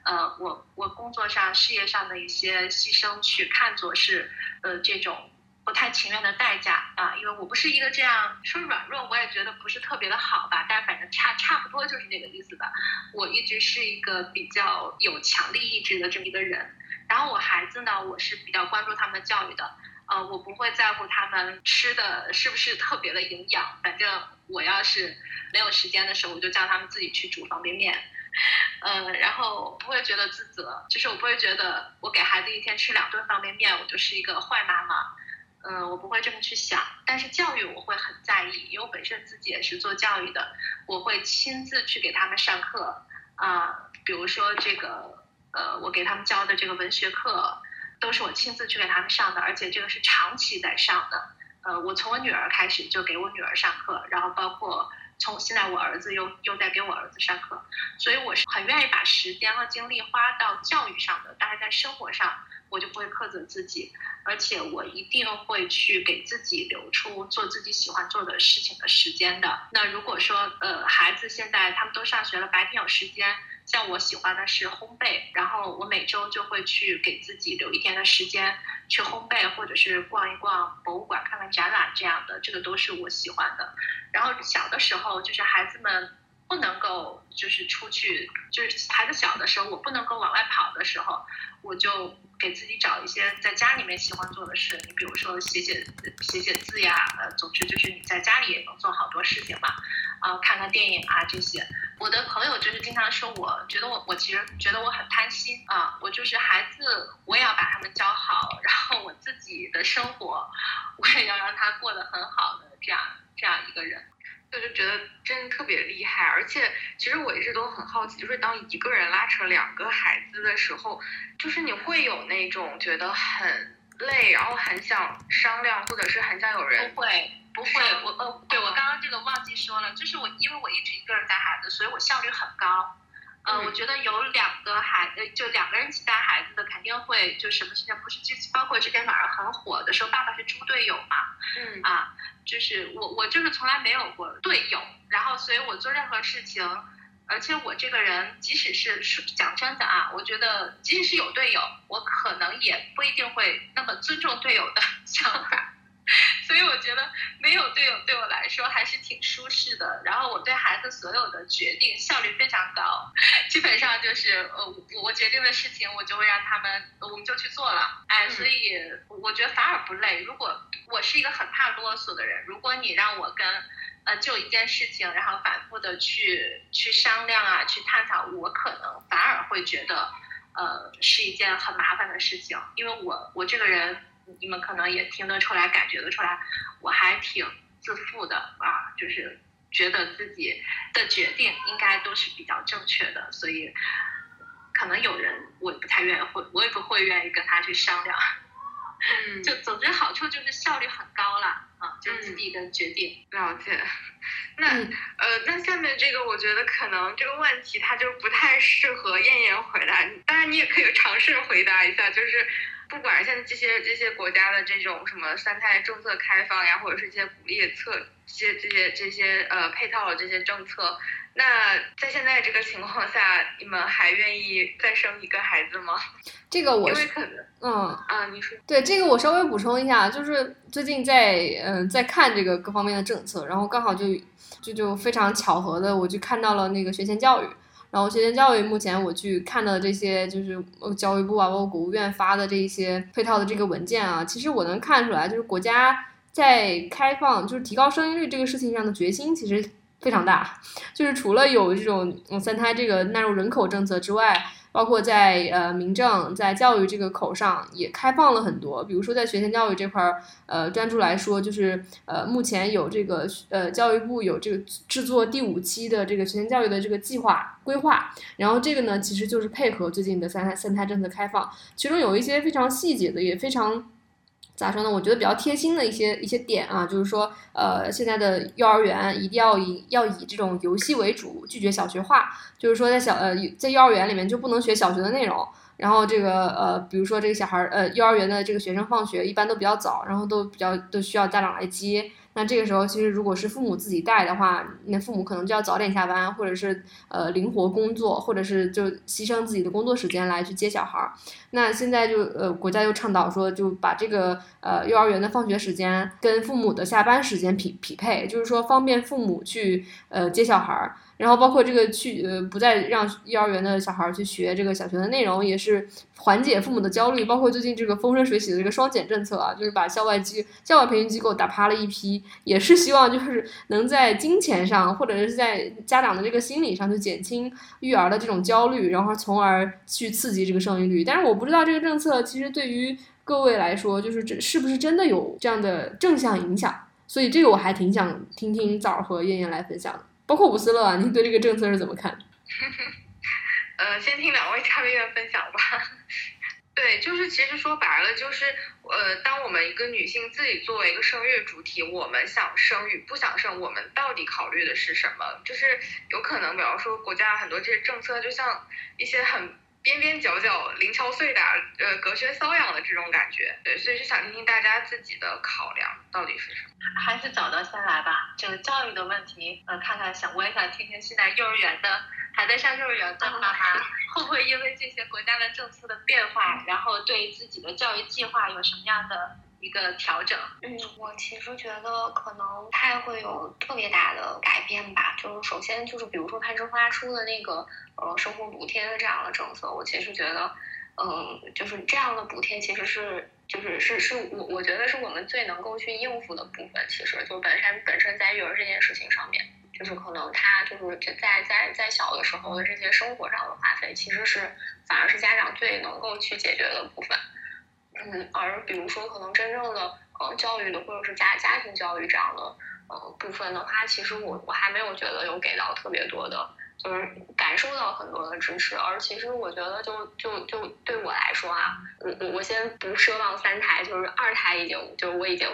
A: 呃，我我工作上、事业上的一些牺牲，去看作是呃这种不太情愿的代价啊，因为我不是一个这样说软弱，我也觉得不是特别的好吧，但反正差差不多就是这个意思吧。我一直是一个比较有强力意志的这么一个人，然后我孩子呢，我是比较关注他们教育的，呃，我不会在乎他们吃的是不是特别的营养，反正我要是没有时间的时候，我就叫他们自己去煮方便面。嗯，然后不会觉得自责，就是我不会觉得我给孩子一天吃两顿方便面，我就是一个坏妈妈。嗯，我不会这么去想。但是教育我会很在意，因为我本身自己也是做教育的，我会亲自去给他们上课啊。比如说这个，呃，我给他们教的这个文学课，都是我亲自去给他们上的，而且这个是长期在上的。呃，我从我女儿开始就给我女儿上课，然后包括。从现在我儿子又又在给我儿子上课，所以我是很愿意把时间和精力花到教育上的。但是在生活上，我就不会苛责自己，而且我一定会去给自己留出做自己喜欢做的事情的时间的。那如果说呃孩子现在他们都上学了，白天有时间。像我喜欢的是烘焙，然后我每周就会去给自己留一天的时间去烘焙，或者是逛一逛博物馆、展览这样的，这个都是我喜欢的。然后小的时候，就是孩子们不能够就是出去，就是孩子小的时候，我不能够往外跑的时候，我就给自己找一些在家里面喜欢做的事。你比如说写写写写字呀，呃，总之就是你在家里也能做好多事情嘛。啊，看看电影啊这些。我的朋友就是经常说，我觉得我我其实觉得我很贪心啊，我就是孩子，我也要把他们教好，然后我自己的生活，我也要让他过得很好的这样这样一个人，
C: 我就觉得真的特别厉害。而且其实我一直都很好奇，就是当一个人拉扯两个孩子的时候，就是你会有那种觉得很累，然后很想商量，或者是很想有人
A: 不会。不会，我呃，对我刚刚这个忘记说了，就是我因为我一直一个人带孩子，所以我效率很高。呃，我觉得有两个孩，呃，就两个人一起带孩子的，肯定会就什么事情不是，就包括之前网上很火的说，爸爸是猪队友嘛。
C: 嗯。
A: 啊，就是我我就是从来没有过队友，然后所以我做任何事情，而且我这个人即使是是讲真的啊，我觉得即使是有队友，我可能也不一定会那么尊重队友的 想法。所以我觉得没有队友对我来说还是挺舒适的。然后我对孩子所有的决定效率非常高，基本上就是呃我我决定的事情我就会让他们我们就去做了。哎，所以我觉得反而不累。如果我是一个很怕啰嗦的人，如果你让我跟呃就一件事情，然后反复的去去商量啊，去探讨，我可能反而会觉得呃是一件很麻烦的事情，因为我我这个人。你们可能也听得出来，感觉得出来，我还挺自负的啊，就是觉得自己的决定应该都是比较正确的，所以可能有人我不太愿意会，我也不会愿意跟他去商量。
C: 嗯，
A: 就总之好处就是效率很高了啊，就自己的决定。
C: 了解。那呃，那下面这个我觉得可能这个问题它就不太适合燕燕回答，当然你也可以尝试回答一下，就是。不管是现在这些这些国家的这种什么三胎政策开放呀，或者是一些鼓励策、这些这些这些呃配套的这些政策，那在现在这个情况下，你们还愿意再生一个孩子吗？
B: 这个我
C: 因为可能
B: 嗯
C: 啊，你说
B: 对这个我稍微补充一下，就是最近在嗯在看这个各方面的政策，然后刚好就就就非常巧合的，我就看到了那个学前教育。然后学前教育目前我去看到的这些，就是教育部啊，包括国务院发的这一些配套的这个文件啊，其实我能看出来，就是国家在开放，就是提高生育率这个事情上的决心其实非常大。就是除了有这种三胎这个纳入人口政策之外。包括在呃民政在教育这个口上也开放了很多，比如说在学前教育这块儿，呃专注来说，就是呃目前有这个呃教育部有这个制作第五期的这个学前教育的这个计划规划，然后这个呢其实就是配合最近的三胎三胎政策开放，其中有一些非常细节的，也非常。咋说呢？我觉得比较贴心的一些一些点啊，就是说，呃，现在的幼儿园一定要以要以这种游戏为主，拒绝小学化。就是说，在小呃在幼儿园里面就不能学小学的内容。然后这个呃，比如说这个小孩儿呃，幼儿园的这个学生放学一般都比较早，然后都比较都需要家长来接。那这个时候其实如果是父母自己带的话，那父母可能就要早点下班，或者是呃灵活工作，或者是就牺牲自己的工作时间来去接小孩儿。那现在就呃国家又倡导说，就把这个呃幼儿园的放学时间跟父母的下班时间匹匹配，就是说方便父母去呃接小孩儿。然后包括这个去呃不再让幼儿园的小孩儿去学这个小学的内容，也是缓解父母的焦虑。包括最近这个风生水起的这个双减政策啊，就是把校外机校外培训机构打趴了一批，也是希望就是能在金钱上或者是在家长的这个心理上，去减轻育儿的这种焦虑，然后从而去刺激这个生育率。但是我不知道这个政策其实对于各位来说，就是这是不是真的有这样的正向影响？所以这个我还挺想听听枣儿和燕燕来分享的。包括伍思乐啊，你对这个政策是怎么看？
C: 呃，先听两位嘉宾的分享吧。对，就是其实说白了，就是呃，当我们一个女性自己作为一个生育主体，我们想生与不想生，我们到底考虑的是什么？就是有可能，比方说国家很多这些政策，就像一些很。边边角角零敲碎打，呃，隔靴搔痒的这种感觉，对，所以就想听听大家自己的考量到底是什么。
A: 还是找到先来吧，这个教育的问题，呃，看看想我也想听听现在幼儿园的还在上幼儿园的妈妈，会不会因为这些国家的政策的变化，然后对自己的教育计划有什么样的？一个调整，
D: 嗯，我其实觉得可能不太会有特别大的改变吧。就是首先就是比如说攀枝花出的那个呃生活补贴的这样的政策，我其实觉得，嗯，就是这样的补贴其实是就是是是我我觉得是我们最能够去应付的部分。其实就本身本身在育儿这件事情上面，就是可能他就是在在在小的时候的这些生活上的花费，其实是反而是家长最能够去解决的部分。嗯，而比如说可能真正的呃教育的或者是家家庭教育这样的呃部分的话，其实我我还没有觉得有给到特别多的，就是感受到很多的支持。而其实我觉得就就就对我来说啊，我我我先不奢望三胎，就是二胎已经就是我已经。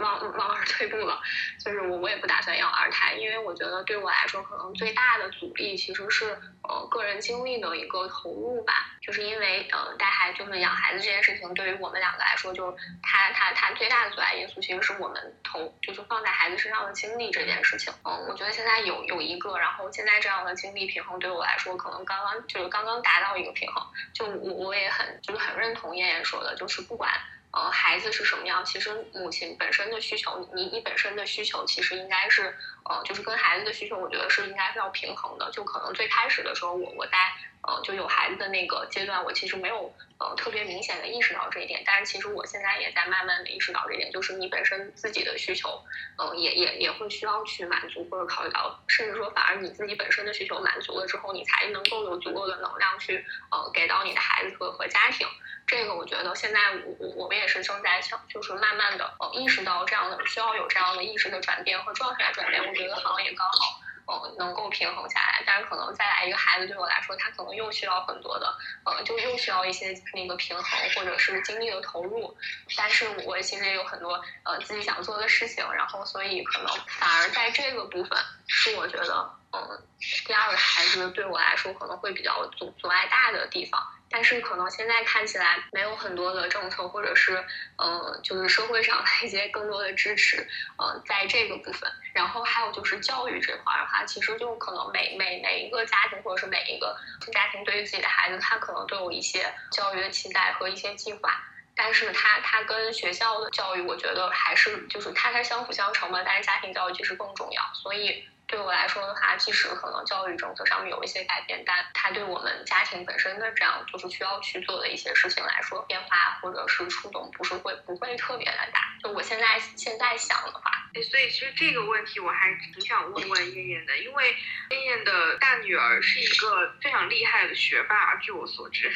D: 往 往而退步了，就是我我也不打算要二胎，因为我觉得对我来说可能最大的阻力其实是呃个人精力的一个投入吧，就是因为呃带孩就是养孩子这件事情对于我们两个来说，就它它它最大的阻碍因素其实是我们投就是放在孩子身上的精力这件事情，嗯，我觉得现在有有一个，然后现在这样的精力平衡对我来说可能刚刚就是刚刚达到一个平衡，就我我也很就是很认同燕燕说的，就是不管。呃，孩子是什么样？其实母亲本身的需求，你你本身的需求其实应该是，呃，就是跟孩子的需求，我觉得是应该是要平衡的。就可能最开始的时候，我我在呃就有孩子的那个阶段，我其实没有呃特别明显的意识到这一点。但是其实我现在也在慢慢的意识到这一点，就是你本身自己的需求，呃，也也也会需要去满足或者考虑到，甚至说反而你自己本身的需求满足了之后，你才能够有足够的能量去呃给到你的孩子和和家庭。这个我觉得现在我我我们也是正在想，就是慢慢的呃意识到这样的需要有这样的意识的转变和状态转变，我觉得好像也刚好呃能够平衡下来。但是可能再来一个孩子对我来说，他可能又需要很多的呃就又需要一些那个平衡或者是精力的投入。但是我其实也有很多呃自己想做的事情，然后所以可能反而在这个部分是我觉得嗯第二个孩子对我来说可能会比较阻阻碍大的地方。但是可能现在看起来没有很多的政策，或者是呃，就是社会上的一些更多的支持，呃，在这个部分。然后还有就是教育这块的话，其实就可能每每每一个家庭，或者是每一个家庭对于自己的孩子，他可能都有一些教育的期待和一些计划。但是他他跟学校的教育，我觉得还是就是它它相辅相成嘛。但是家庭教育其实更重要，所以。对我来说的话，即使可能教育政策上面有一些改变，但它对我们家庭本身的这样就是需要去做的一些事情来说，变化或者是触动不是会不会特别的大。就我现在现在想的话，哎
C: 所以其实这个问题我还挺想问问燕燕的，因为燕燕的大女儿是一个非常厉害的学霸，据我所知。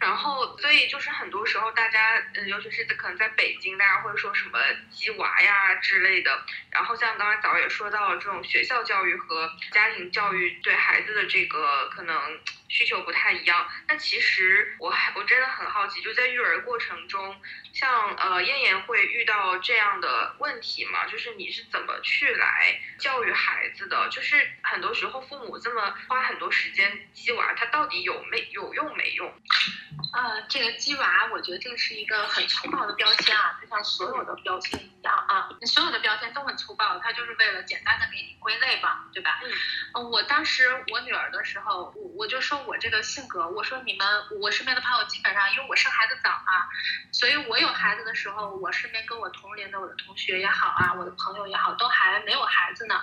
C: 然后，所以就是很多时候，大家，嗯，尤其是可能在北京，大家会说什么“鸡娃”呀之类的。然后像刚才早也说到了，这种学校教育和家庭教育对孩子的这个可能。需求不太一样，那其实我还我真的很好奇，就在育儿过程中，像呃燕燕会遇到这样的问题吗？就是你是怎么去来教育孩子的？就是很多时候父母这么花很多时间鸡娃，他到底有没有用没用？
A: 呃，这个鸡娃，我觉得这个是一个很粗暴的标签啊，就像所有的标签一样啊。所有的标签都很粗暴，它就是为了简单的给你归类吧，对吧？嗯，我当时我女儿的时候，我我就说我这个性格，我说你们我身边的朋友基本上，因为我生孩子早啊，所以我有孩子的时候，我身边跟我同龄的我的同学也好啊，我的朋友也好，都还没有孩子呢，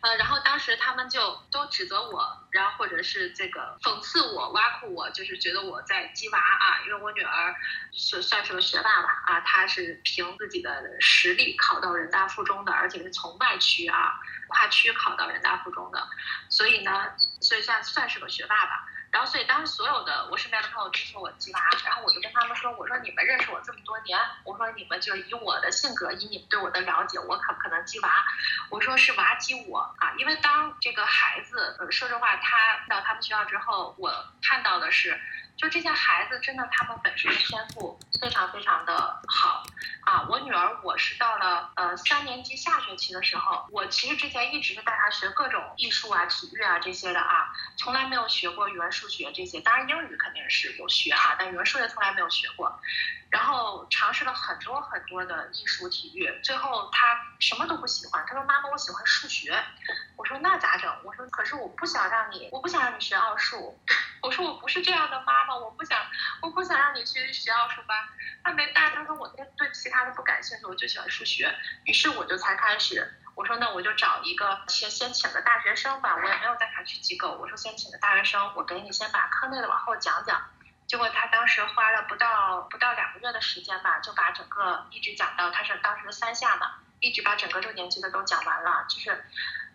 A: 呃，然后当时他们就都指责我，然后或者是这个讽刺我、挖苦我，就是觉得我在鸡娃啊，因为我女儿是算是个学霸吧啊，她是凭自己的实力考到人大附中的，而且是从外区啊跨区考到人大附中的，所以呢，所以算算是个学霸吧。然后，所以当所有的我身边的朋友都说我鸡娃，然后我就跟他们说，我说你们认识我这么多年，我说你们就以我的性格，以你们对我的了解，我可不可能鸡娃？我说是娃鸡我啊，因为当这个孩子，说实话，他到他们学校之后，我看到的是。就这些孩子，真的他们本身的天赋非常非常的好啊！我女儿，我是到了呃三年级下学期的时候，我其实之前一直是带她学各种艺术啊、体育啊这些的啊，从来没有学过语文、数学这些。当然英语肯定是有学啊，但语文、数学从来没有学过。然后尝试了很多很多的艺术体育，最后她什么都不喜欢。她说：“妈妈，我喜欢数学。”我说：“那咋整？”我说：“可是我不想让你，我不想让你学奥数。”我说：“我不是这样的妈妈，我不想，我不想让你去学奥数班。”她没带，她说：“我对对其他他都不感兴趣，我就喜欢数学。”于是我就才开始，我说：“那我就找一个先先请个大学生吧，我也没有带他去机构。我说先请个大学生，我给你先把课内的往后讲讲。”结果他当时花了不到不到两个月的时间吧，就把整个一直讲到他是当时三下嘛，一直把整个六年级的都讲完了，就是，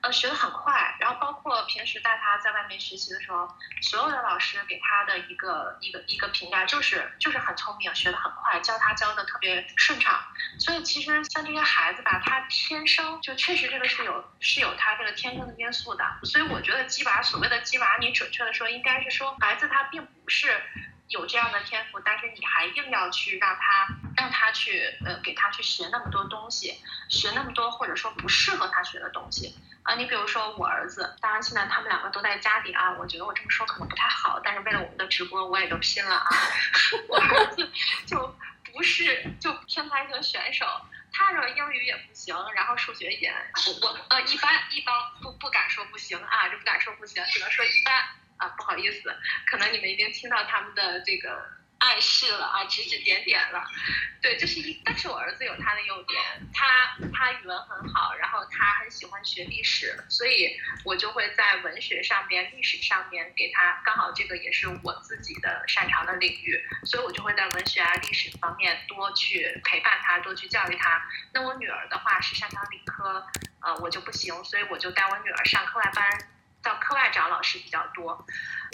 A: 呃，学得很快。然后包括平时带他在外面学习的时候，所有的老师给他的一个一个一个评价就是就是很聪明，学得很快，教他教的特别顺畅。所以其实像这些孩子吧，他天生就确实这个是有是有他这个天生的因素的。所以我觉得鸡娃所谓的鸡娃，你准确的说应该是说孩子他并不是。有这样的天赋，但是你还硬要去让他让他去呃给他去学那么多东西，学那么多或者说不适合他学的东西啊。你比如说我儿子，当然现在他们两个都在家里啊，我觉得我这么说可能不太好，但是为了我们的直播，我也都拼了啊。我儿子就不是就乒乓球选手，他说英语也不行，然后数学也我我呃一般一般不不敢说不行啊，就不敢说不行，只能说一般。啊，不好意思，可能你们已经听到他们的这个暗示了啊，指指点点了。对，这是一，但是我儿子有他的优点，他他语文很好，然后喜欢学历史，所以我就会在文学上面、历史上面给他，刚好这个也是我自己的擅长的领域，所以我就会在文学啊、历史方面多去陪伴他，多去教育他。那我女儿的话是擅长理科，呃，我就不行，所以我就带我女儿上课外班。到课外找老师比较多，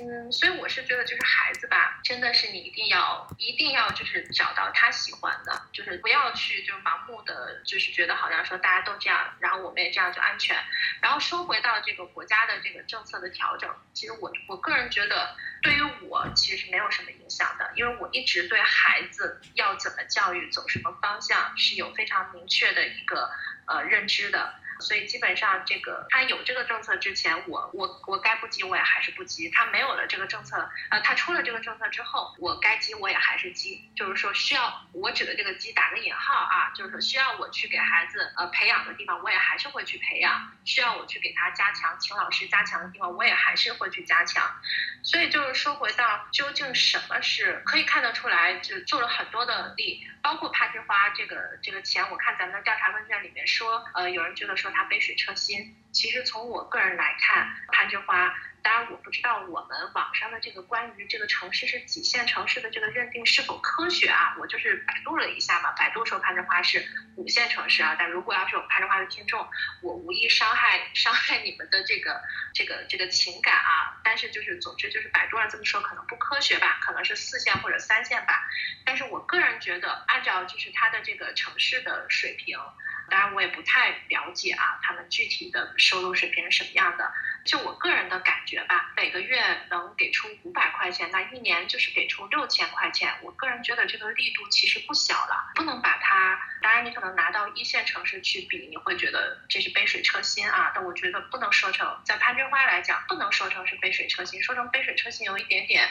A: 嗯，所以我是觉得就是孩子吧，真的是你一定要一定要就是找到他喜欢的，就是不要去就是盲目的就是觉得好像说大家都这样，然后我们也这样就安全。然后说回到这个国家的这个政策的调整，其实我我个人觉得对于我其实是没有什么影响的，因为我一直对孩子要怎么教育、走什么方向是有非常明确的一个呃认知的。所以基本上，这个他有这个政策之前，我我我该不急我也还是不急。他没有了这个政策，呃，他出了这个政策之后，我该急我也还是急。就是说，需要我指的这个急打个引号啊，就是说需要我去给孩子呃培养的地方，我也还是会去培养；需要我去给他加强，请老师加强的地方，我也还是会去加强。所以就是说回到究竟什么是可以看得出来，就做了很多的力，包括攀枝花这个这个钱，我看咱们的调查问卷里面说，呃，有人觉得说。说它杯水车薪，其实从我个人来看，攀枝花，当然我不知道我们网上的这个关于这个城市是几线城市的这个认定是否科学啊？我就是百度了一下嘛，百度说攀枝花是五线城市啊。但如果要是有攀枝花的听众，我无意伤害伤害你们的这个这个这个情感啊。但是就是总之就是百度上这么说可能不科学吧，可能是四线或者三线吧。但是我个人觉得，按照就是它的这个城市的水平。当然，我也不太了解啊，他们具体的收入水平是什么样的。就我个人的感觉吧，每个月能给出五百块钱，那一年就是给出六千块钱。我个人觉得这个力度其实不小了，不能把它。当然，你可能拿到一线城市去比，你会觉得这是杯水车薪啊。但我觉得不能说成，在攀枝花来讲，不能说成是杯水车薪，说成杯水车薪有一点点，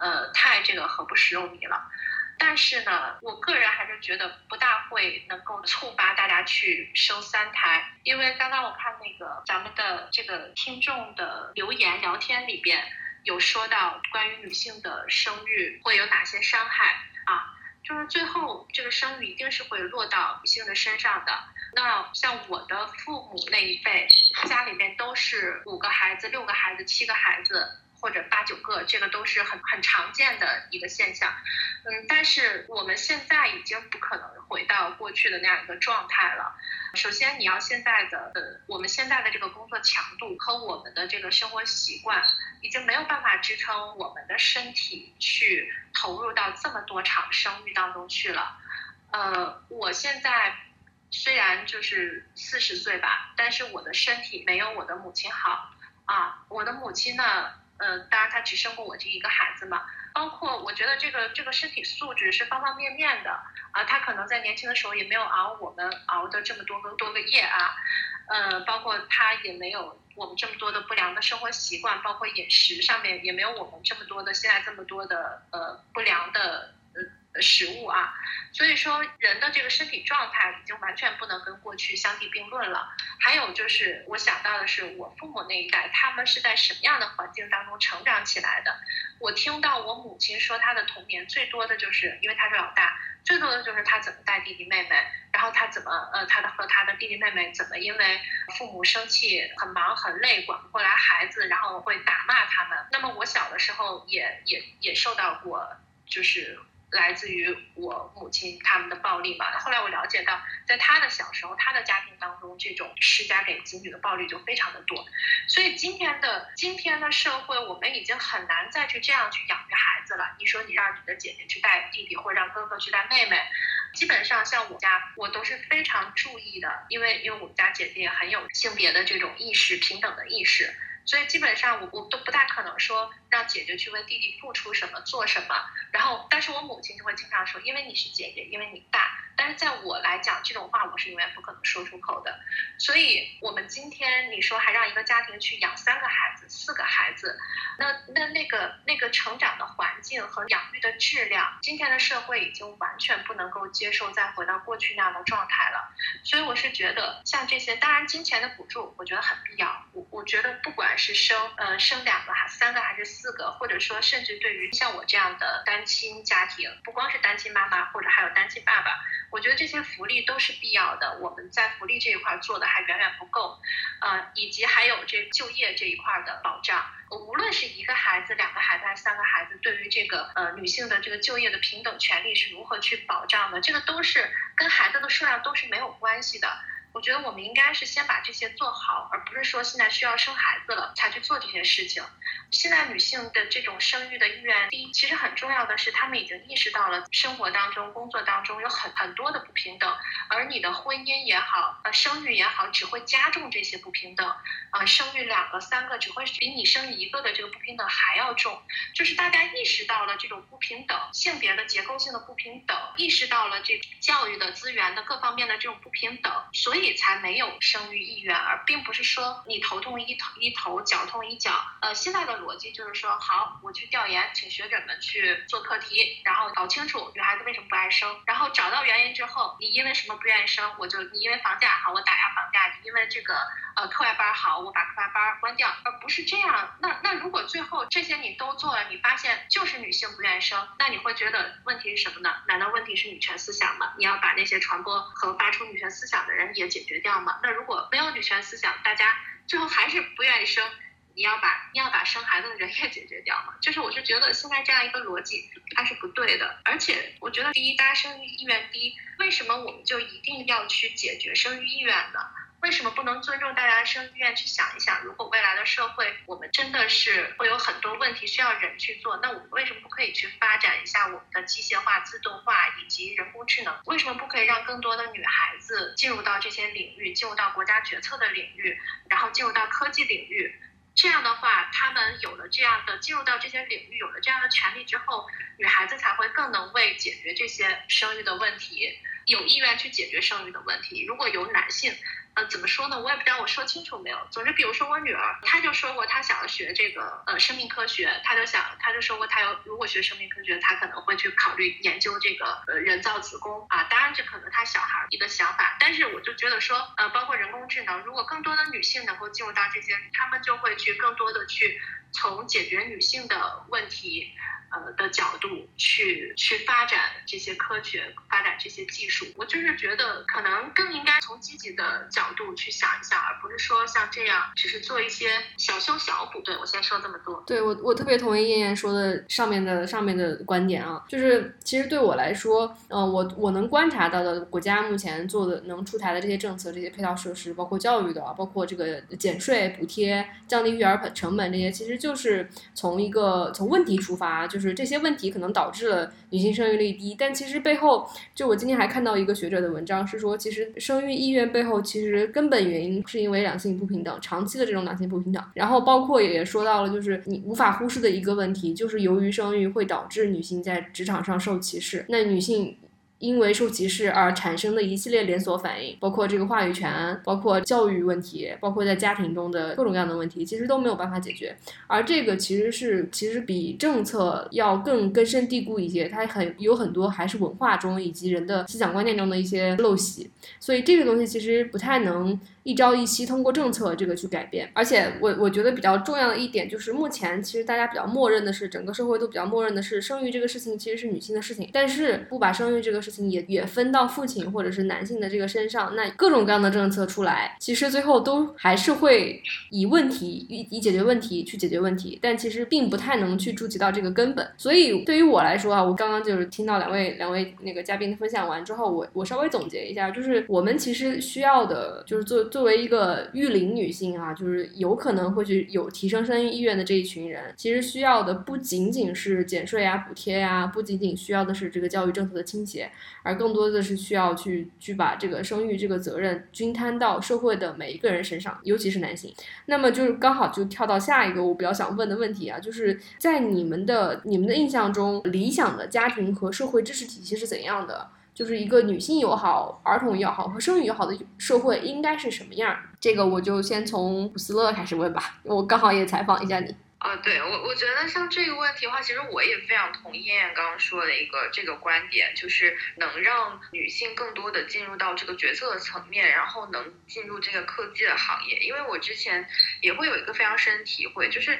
A: 呃，太这个何不食用糜了。但是呢，我个人还是觉得不大会能够触发大家去生三胎，因为刚刚我看那个咱们的这个听众的留言聊天里边有说到关于女性的生育会有哪些伤害啊，就是最后这个生育一定是会落到女性的身上的。那像我的父母那一辈，家里面都是五个孩子、六个孩子、七个孩子。或者八九个，这个都是很很常见的一个现象，嗯，但是我们现在已经不可能回到过去的那样一个状态了。首先，你要现在的呃，我们现在的这个工作强度和我们的这个生活习惯，已经没有办法支撑我们的身体去投入到这么多场生育当中去了。呃，我现在虽然就是四十岁吧，但是我的身体没有我的母亲好啊，我的母亲呢。嗯，当然他只生过我这一个孩子嘛，包括我觉得这个这个身体素质是方方面面的啊，他可能在年轻的时候也没有熬我们熬的这么多个多个夜啊，嗯，包括他也没有我们这么多的不良的生活习惯，包括饮食上面也没有我们这么多的现在这么多的呃不良的。食物啊，所以说人的这个身体状态已经完全不能跟过去相提并论了。还有就是我想到的是，我父母那一代，他们是在什么样的环境当中成长起来的？我听到我母亲说，她的童年最多的就是因为她是老大，最多的就是她怎么带弟弟妹妹，然后她怎么呃，她的和她的弟弟妹妹怎么因为父母生气很忙很累管不过来孩子，然后会打骂他们。那么我小的时候也也也受到过，就是。来自于我母亲他们的暴力嘛。后来我了解到，在他的小时候，他的家庭当中，这种施加给子女的暴力就非常的多。所以今天的今天的社会，我们已经很难再去这样去养育孩子了。你说你让你的姐姐去带弟弟，或者让哥哥去带妹妹，基本上像我家，我都是非常注意的，因为因为我们家姐姐也很有性别的这种意识、平等的意识。所以基本上我我都不大可能说让姐姐去为弟弟付出什么做什么，然后但是我母亲就会经常说，因为你是姐姐，因为你大。但是在我来讲，这种话我是永远不可能说出口的。所以，我们今天你说还让一个家庭去养三个孩子、四个孩子，那那那个那个成长的环境和养育的质量，今天的社会已经完全不能够接受再回到过去那样的状态了。所以，我是觉得像这些，当然金钱的补助，我觉得很必要。我我觉得不管是生呃生两个还三个还是四个，或者说甚至对于像我这样的单亲家庭，不光是单亲妈妈，或者还有单亲爸爸。我觉得这些福利都是必要的，我们在福利这一块做的还远远不够，呃，以及还有这就业这一块的保障，无论是一个孩子、两个孩子还是三个孩子，对于这个呃女性的这个就业的平等权利是如何去保障的，这个都是跟孩子的数量都是没有关系的。我觉得我们应该是先把这些做好，而不是说现在需要生孩子了才去做这些事情。现在女性的这种生育的意愿低，其实很重要的是，她们已经意识到了生活当中、工作当中有很很多的不平等，而你的婚姻也好，呃，生育也好，只会加重这些不平等。啊，生育两个、三个，只会比你生一个的这个不平等还要重。就是大家意识到了这种不平等、性别的结构性的不平等，意识到了这教育的资源的各方面的这种不平等，所以才没有生育意愿，而并不是说你头痛一头一头，脚痛一脚。呃，现在的。逻辑就是说，好，我去调研，请学者们去做课题，然后搞清楚女孩子为什么不爱生，然后找到原因之后，你因为什么不愿意生，我就你因为房价好，我打压房价；你因为这个呃课外班好，我把课外班关掉，而不是这样。那那如果最后这些你都做了，你发现就是女性不愿意生，那你会觉得问题是什么呢？难道问题是女权思想吗？你要把那些传播和发出女权思想的人也解决掉嘛？那如果没有女权思想，大家最后还是不愿意生。你要把你要把生孩子的人也解决掉嘛？就是我是觉得现在这样一个逻辑它是不对的，而且我觉得第一，大家生育意愿低，为什么我们就一定要去解决生育意愿呢？为什么不能尊重大家的生育意愿？去想一想，如果未来的社会我们真的是会有很多问题需要人去做，那我们为什么不可以去发展一下我们的机械化、自动化以及人工智能？为什么不可以让更多的女孩子进入到这些领域，进入到国家决策的领域，然后进入到科技领域？这样的话，他们有了这样的进入到这些领域，有了这样的权利之后，女孩子才会更能为解决这些生育的问题，有意愿去解决生育的问题。如果有男性，呃，怎么说呢？我也不知道我说清楚没有。总之，比如说我女儿，她就说过她想要学这个呃生命科学，她就想，她就说过她要如果学生命科学，她可能会去考虑研究这个呃人造子宫啊。当然，这可能她小孩一个想法，但是我就觉得说，呃，包括人工智能，如果更多的女性能够进入到这些，她们就会去更多的去从解决女性的问题。呃的角度去去发展这些科学，发展这些技术，我就是觉得可能更应该从积极的角度去想一想，而不是说像这样只是做一些小修小补。对我先说这么多。
B: 对我我特别同意燕燕说的上面的上面的观点啊，就是其实对我来说，呃，我我能观察到的国家目前做的能出台的这些政策、这些配套设施，包括教育的，包括这个减税补贴、降低育儿成本这些，其实就是从一个从问题出发就。是这些问题可能导致了女性生育率低，但其实背后，就我今天还看到一个学者的文章是说，其实生育意愿背后其实根本原因是因为两性不平等，长期的这种两性不平等。然后包括也说到了，就是你无法忽视的一个问题，就是由于生育会导致女性在职场上受歧视，那女性。因为受歧视而产生的一系列连锁反应，包括这个话语权，包括教育问题，包括在家庭中的各种各样的问题，其实都没有办法解决。而这个其实是其实比政策要更根深蒂固一些，它很有很多还是文化中以及人的思想观念中的一些陋习，所以这个东西其实不太能。一朝一夕通过政策这个去改变，而且我我觉得比较重要的一点就是，目前其实大家比较默认的是，整个社会都比较默认的是，生育这个事情其实是女性的事情。但是不把生育这个事情也也分到父亲或者是男性的这个身上，那各种各样的政策出来，其实最后都还是会以问题以以解决问题去解决问题，但其实并不太能去触及到这个根本。所以对于我来说啊，我刚刚就是听到两位两位那个嘉宾分享完之后，我我稍微总结一下，就是我们其实需要的就是做做。作为一个育龄女性啊，就是有可能会去有提升生育意愿的这一群人，其实需要的不仅仅是减税啊、补贴呀，不仅仅需要的是这个教育政策的倾斜，而更多的是需要去去把这个生育这个责任均摊到社会的每一个人身上，尤其是男性。那么就是刚好就跳到下一个我比较想问的问题啊，就是在你们的你们的印象中，理想的家庭和社会支持体系是怎样的？就是一个女性友好、儿童友好和生育友好的社会应该是什么样？这个我就先从古斯勒开始问吧。我刚好也采访一下你。
C: 啊，对我，我觉得像这个问题的话，其实我也非常同意燕燕刚刚说的一个这个观点，就是能让女性更多的进入到这个决策层面，然后能进入这个科技的行业。因为我之前也会有一个非常深的体会，就是。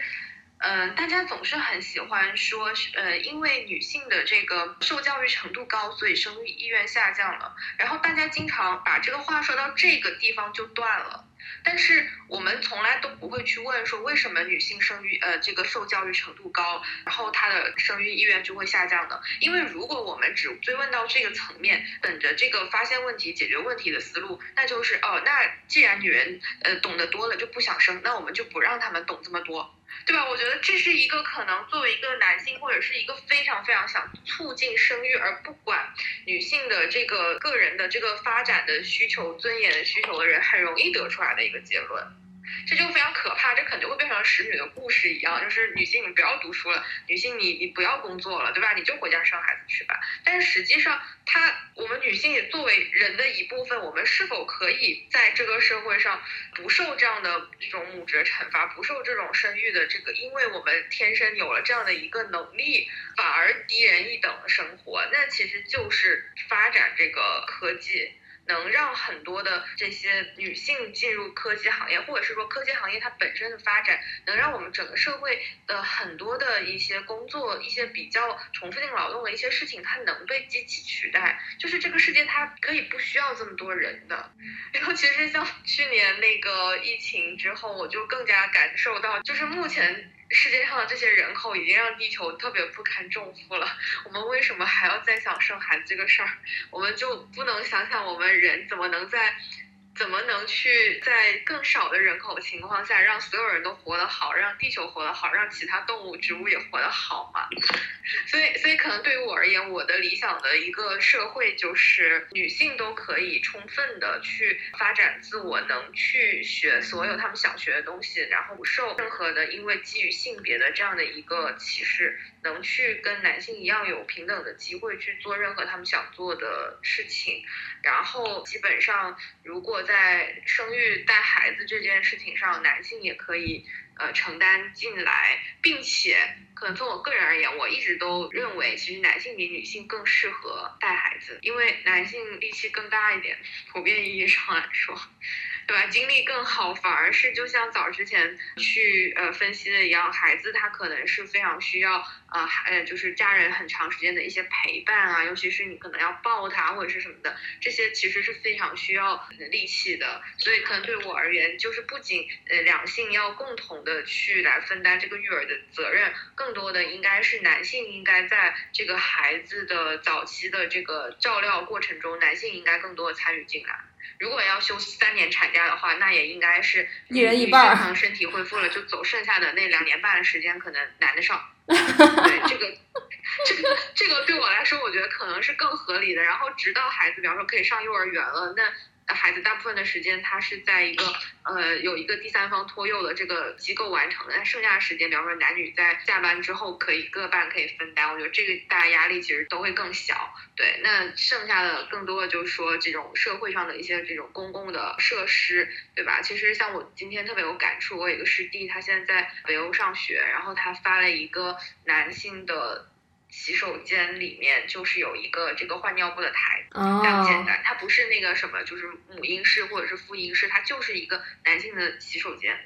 C: 嗯，大家总是很喜欢说，呃，因为女性的这个受教育程度高，所以生育意愿下降了。然后大家经常把这个话说到这个地方就断了。但是我们从来都不会去问说，为什么女性生育，呃，这个受教育程度高，然后她的生育意愿就会下降呢？因为如果我们只追问到这个层面，本着这个发现问题、解决问题的思路，那就是哦，那既然女人呃懂得多了就不想生，那我们就不让他们懂这么多。对吧？我觉得这是一个可能作为一个男性或者是一个非常非常想促进生育而不管女性的这个个人的这个发展的需求、尊严的需求的人，很容易得出来的一个结论。这就非常可怕，这肯定会变成使女的故事一样，就是女性你不要读书了，女性你你不要工作了，对吧？你就回家生孩子去吧。但是实际上，她我们女性也作为人的一部分，我们是否可以在这个社会上不受这样的这种母职惩罚，不受这种生育的这个，因为我们天生有了这样的一个能力，反而低人一等的生活，那其实就是发展这个科技。能让很多的这些女性进入科技行业，或者是说科技行业它本身的发展，能让我们整个社会的很多的一些工作、一些比较重复性劳动的一些事情，它能被机器取代。就是这个世界它可以不需要这么多人的。尤其是像去年那个疫情之后，我就更加感受到，就是目前。世界上的这些人口已经让地球特别不堪重负了，我们为什么还要再想生孩子这个事儿？我们就不能想想我们人怎么能在怎么能去在更少的人口情况下，让所有人都活得好，让地球活得好，让其他动物、植物也活得好嘛？所以，所以可能对于我而言，我的理想的一个社会就是女性都可以充分的去发展自我，能去学所有他们想学的东西，然后不受任何的因为基于性别的这样的一个歧视，能去跟男性一样有平等的机会去做任何他们想做的事情。然后，基本上如果在生育带孩子这件事情上，男性也可以呃承担进来，并且。可能从我个人而言，我一直都认为，其实男性比女性更适合带孩子，因为男性力气更大一点，普遍意义上来说。对吧？精力更好，反而是就像早之前去呃分析的一样，孩子他可能是非常需要呃还就是家人很长时间的一些陪伴啊，尤其是你可能要抱他或者是什么的，这些其实是非常需要力气的。所以可能对我而言，就是不仅呃两性要共同的去来分担这个育儿的责任，更多的应该是男性应该在这个孩子的早期的这个照料过程中，男性应该更多的参与进来。如果要休三年产假的话，那也应该是
B: 一人一半
C: 儿，身体恢复了就走，剩下的那两年半的时间可能难得上。对这个，这个这个对我来说，我觉得可能是更合理的。然后直到孩子，比方说可以上幼儿园了，那。孩子大部分的时间，他是在一个呃有一个第三方托幼的这个机构完成的。那剩下的时间，比方说男女在下班之后可以各半可以分担，我觉得这个大家压力其实都会更小。对，那剩下的更多的就是说这种社会上的一些这种公共的设施，对吧？其实像我今天特别有感触，我有一个师弟，他现在在北欧上学，然后他发了一个男性的。洗手间里面就是有一个这个换尿布的台，非常简单，它不是那个什么，就是母婴室或者是妇婴室，它就是一个男性的洗手间。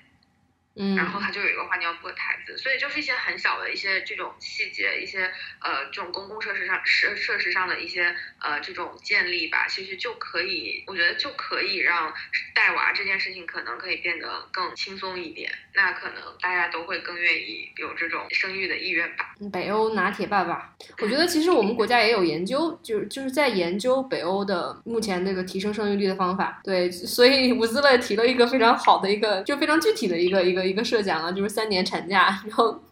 B: 嗯，
C: 然后它就有一个换尿布的台子，所以就是一些很小的一些这种细节，一些呃这种公共设施上设设施上的一些呃这种建立吧，其实就可以，我觉得就可以让带娃这件事情可能可以变得更轻松一点，那可能大家都会更愿意有这种生育的意愿吧。
B: 北欧拿铁爸爸，我觉得其实我们国家也有研究，就是就是在研究北欧的目前那个提升生育率的方法。对，所以伍兹勒提了一个非常好的一个，就非常具体的一个一个。一个设想啊，就是三年产假，然后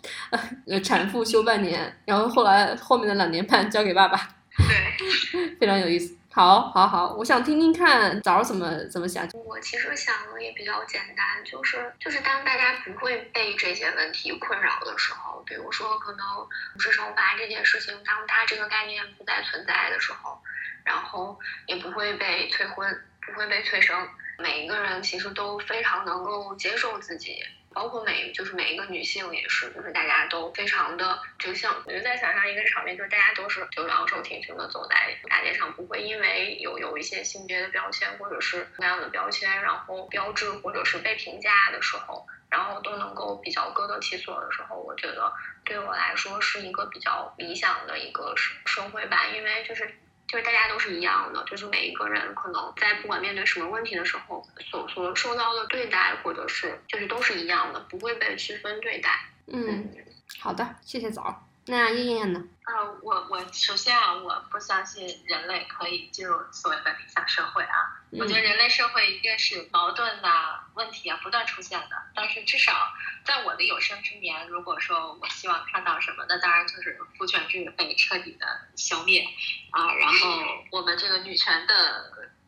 B: 呃产妇休半年，然后后来后面的两年半交给爸爸，
C: 对，
B: 非常有意思。好，好，好，我想听听看枣怎么怎么想。
D: 我其实想的也比较简单，就是就是当大家不会被这些问题困扰的时候，比如说可能是生娃这件事情，当它这个概念不再存在的时候，然后也不会被催婚，不会被催生，每一个人其实都非常能够接受自己。包括每就是每一个女性也是，就是大家都非常的就像，我就在想象一个场面，就是大家都是就昂首挺胸的走在大街上，不会因为有有一些性别的标签或者是那样的标签，然后标志或者是被评价的时候，然后都能够比较各得其所的时候，我觉得对我来说是一个比较理想的一个社社会吧，因为就是。就是大家都是一样的，就是每一个人可能在不管面对什么问题的时候，所所受到的对待，或者是就是都是一样的，不会被区分对待。
B: 嗯，好的，谢谢枣。那燕燕呢？
A: 啊，我我首先啊，我不相信人类可以进入所谓的理想社会啊。我觉得人类社会一定是矛盾呐、问题啊不断出现的。但是至少在我的有生之年，如果说我希望看到什么，那当然就是父权制被彻底的消灭啊，然后我们这个女权的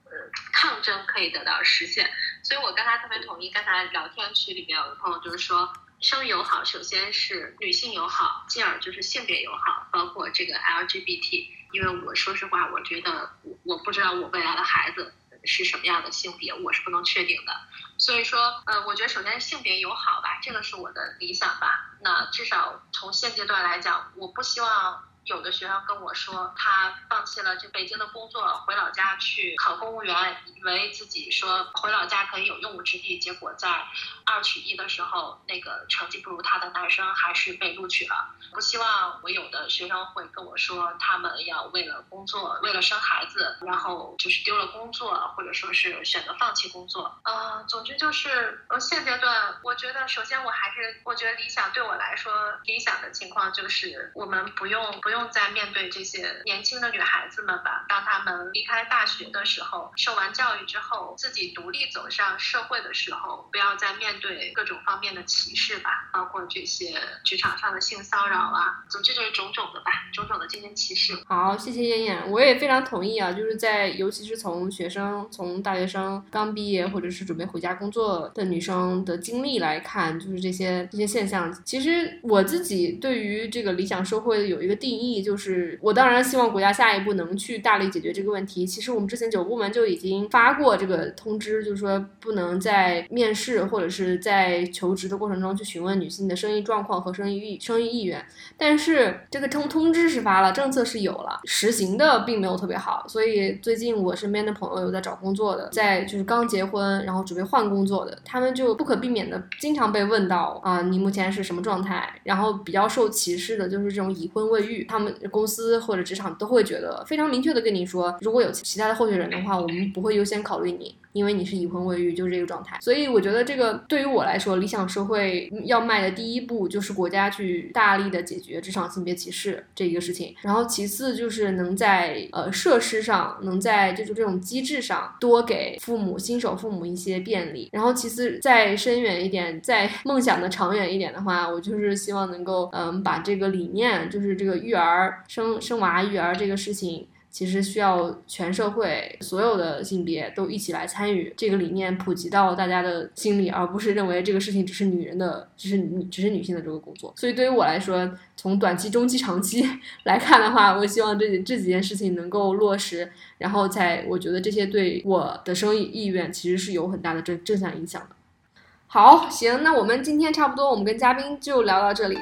A: 呃抗争可以得到实现。所以我刚才特别同意。刚才聊天区里面有个朋友就是说。生育友好，首先是女性友好，进而就是性别友好，包括这个 LGBT。因为我说实话，我觉得我我不知道我未来的孩子是什么样的性别，我是不能确定的。所以说，呃，我觉得首先性别友好吧，这个是我的理想吧。那至少从现阶段来讲，我不希望。有的学生跟我说，他放弃了这北京的工作，回老家去考公务员，以为自己说回老家可以有用武之地，结果在二取一的时候，那个成绩不如他的男生还是被录取了。不希望我有的学生会跟我说，他们要为了工作，为了生孩子，然后就是丢了工作，或者说是选择放弃工作。呃，总之就是，呃，现阶段我觉得，首先我还是我觉得理想对我来说，理想的情况就是我们不用不。不用再面对这些年轻的女孩子们吧。当她们离开大学的时候，受完教育之后，自己独立走上社会的时候，不要再面对各种方面的歧视吧，包括这些职场上的性骚扰啊，总之就是种种的吧，种种的这些歧视。
B: 好，谢谢燕燕，我也非常同意啊，就是在尤其是从学生、从大学生刚毕业或者是准备回家工作的女生的经历来看，就是这些这些现象。其实我自己对于这个理想社会有一个定义，意义就是我当然希望国家下一步能去大力解决这个问题。其实我们之前九部门就已经发过这个通知，就是说不能在面试或者是在求职的过程中去询问女性的生育状况和生育意生育意愿。但是这个通通知是发了，政策是有了，实行的并没有特别好。所以最近我身边的朋友有在找工作的，在就是刚结婚然后准备换工作的，他们就不可避免的经常被问到啊，你目前是什么状态？然后比较受歧视的就是这种已婚未育，他们公司或者职场都会觉得非常明确的跟你说，如果有其他的候选人的话，我们不会优先考虑你。因为你是已婚未育，就是这个状态，所以我觉得这个对于我来说，理想社会要迈的第一步就是国家去大力的解决职场性别歧视这一个事情，然后其次就是能在呃设施上，能在就是这种机制上多给父母新手父母一些便利，然后其次再深远一点，再 梦想的长远一点的话，我就是希望能够嗯把这个理念，就是这个育儿生生娃育儿这个事情。其实需要全社会所有的性别都一起来参与这个理念普及到大家的心里，而不是认为这个事情只是女人的，只是女只是女性的这个工作。所以对于我来说，从短期、中期、长期 来看的话，我希望这这几件事情能够落实，然后在我觉得这些对我的生意意愿其实是有很大的正正向影响的。好，行，那我们今天差不多，我们跟嘉宾就聊到这里。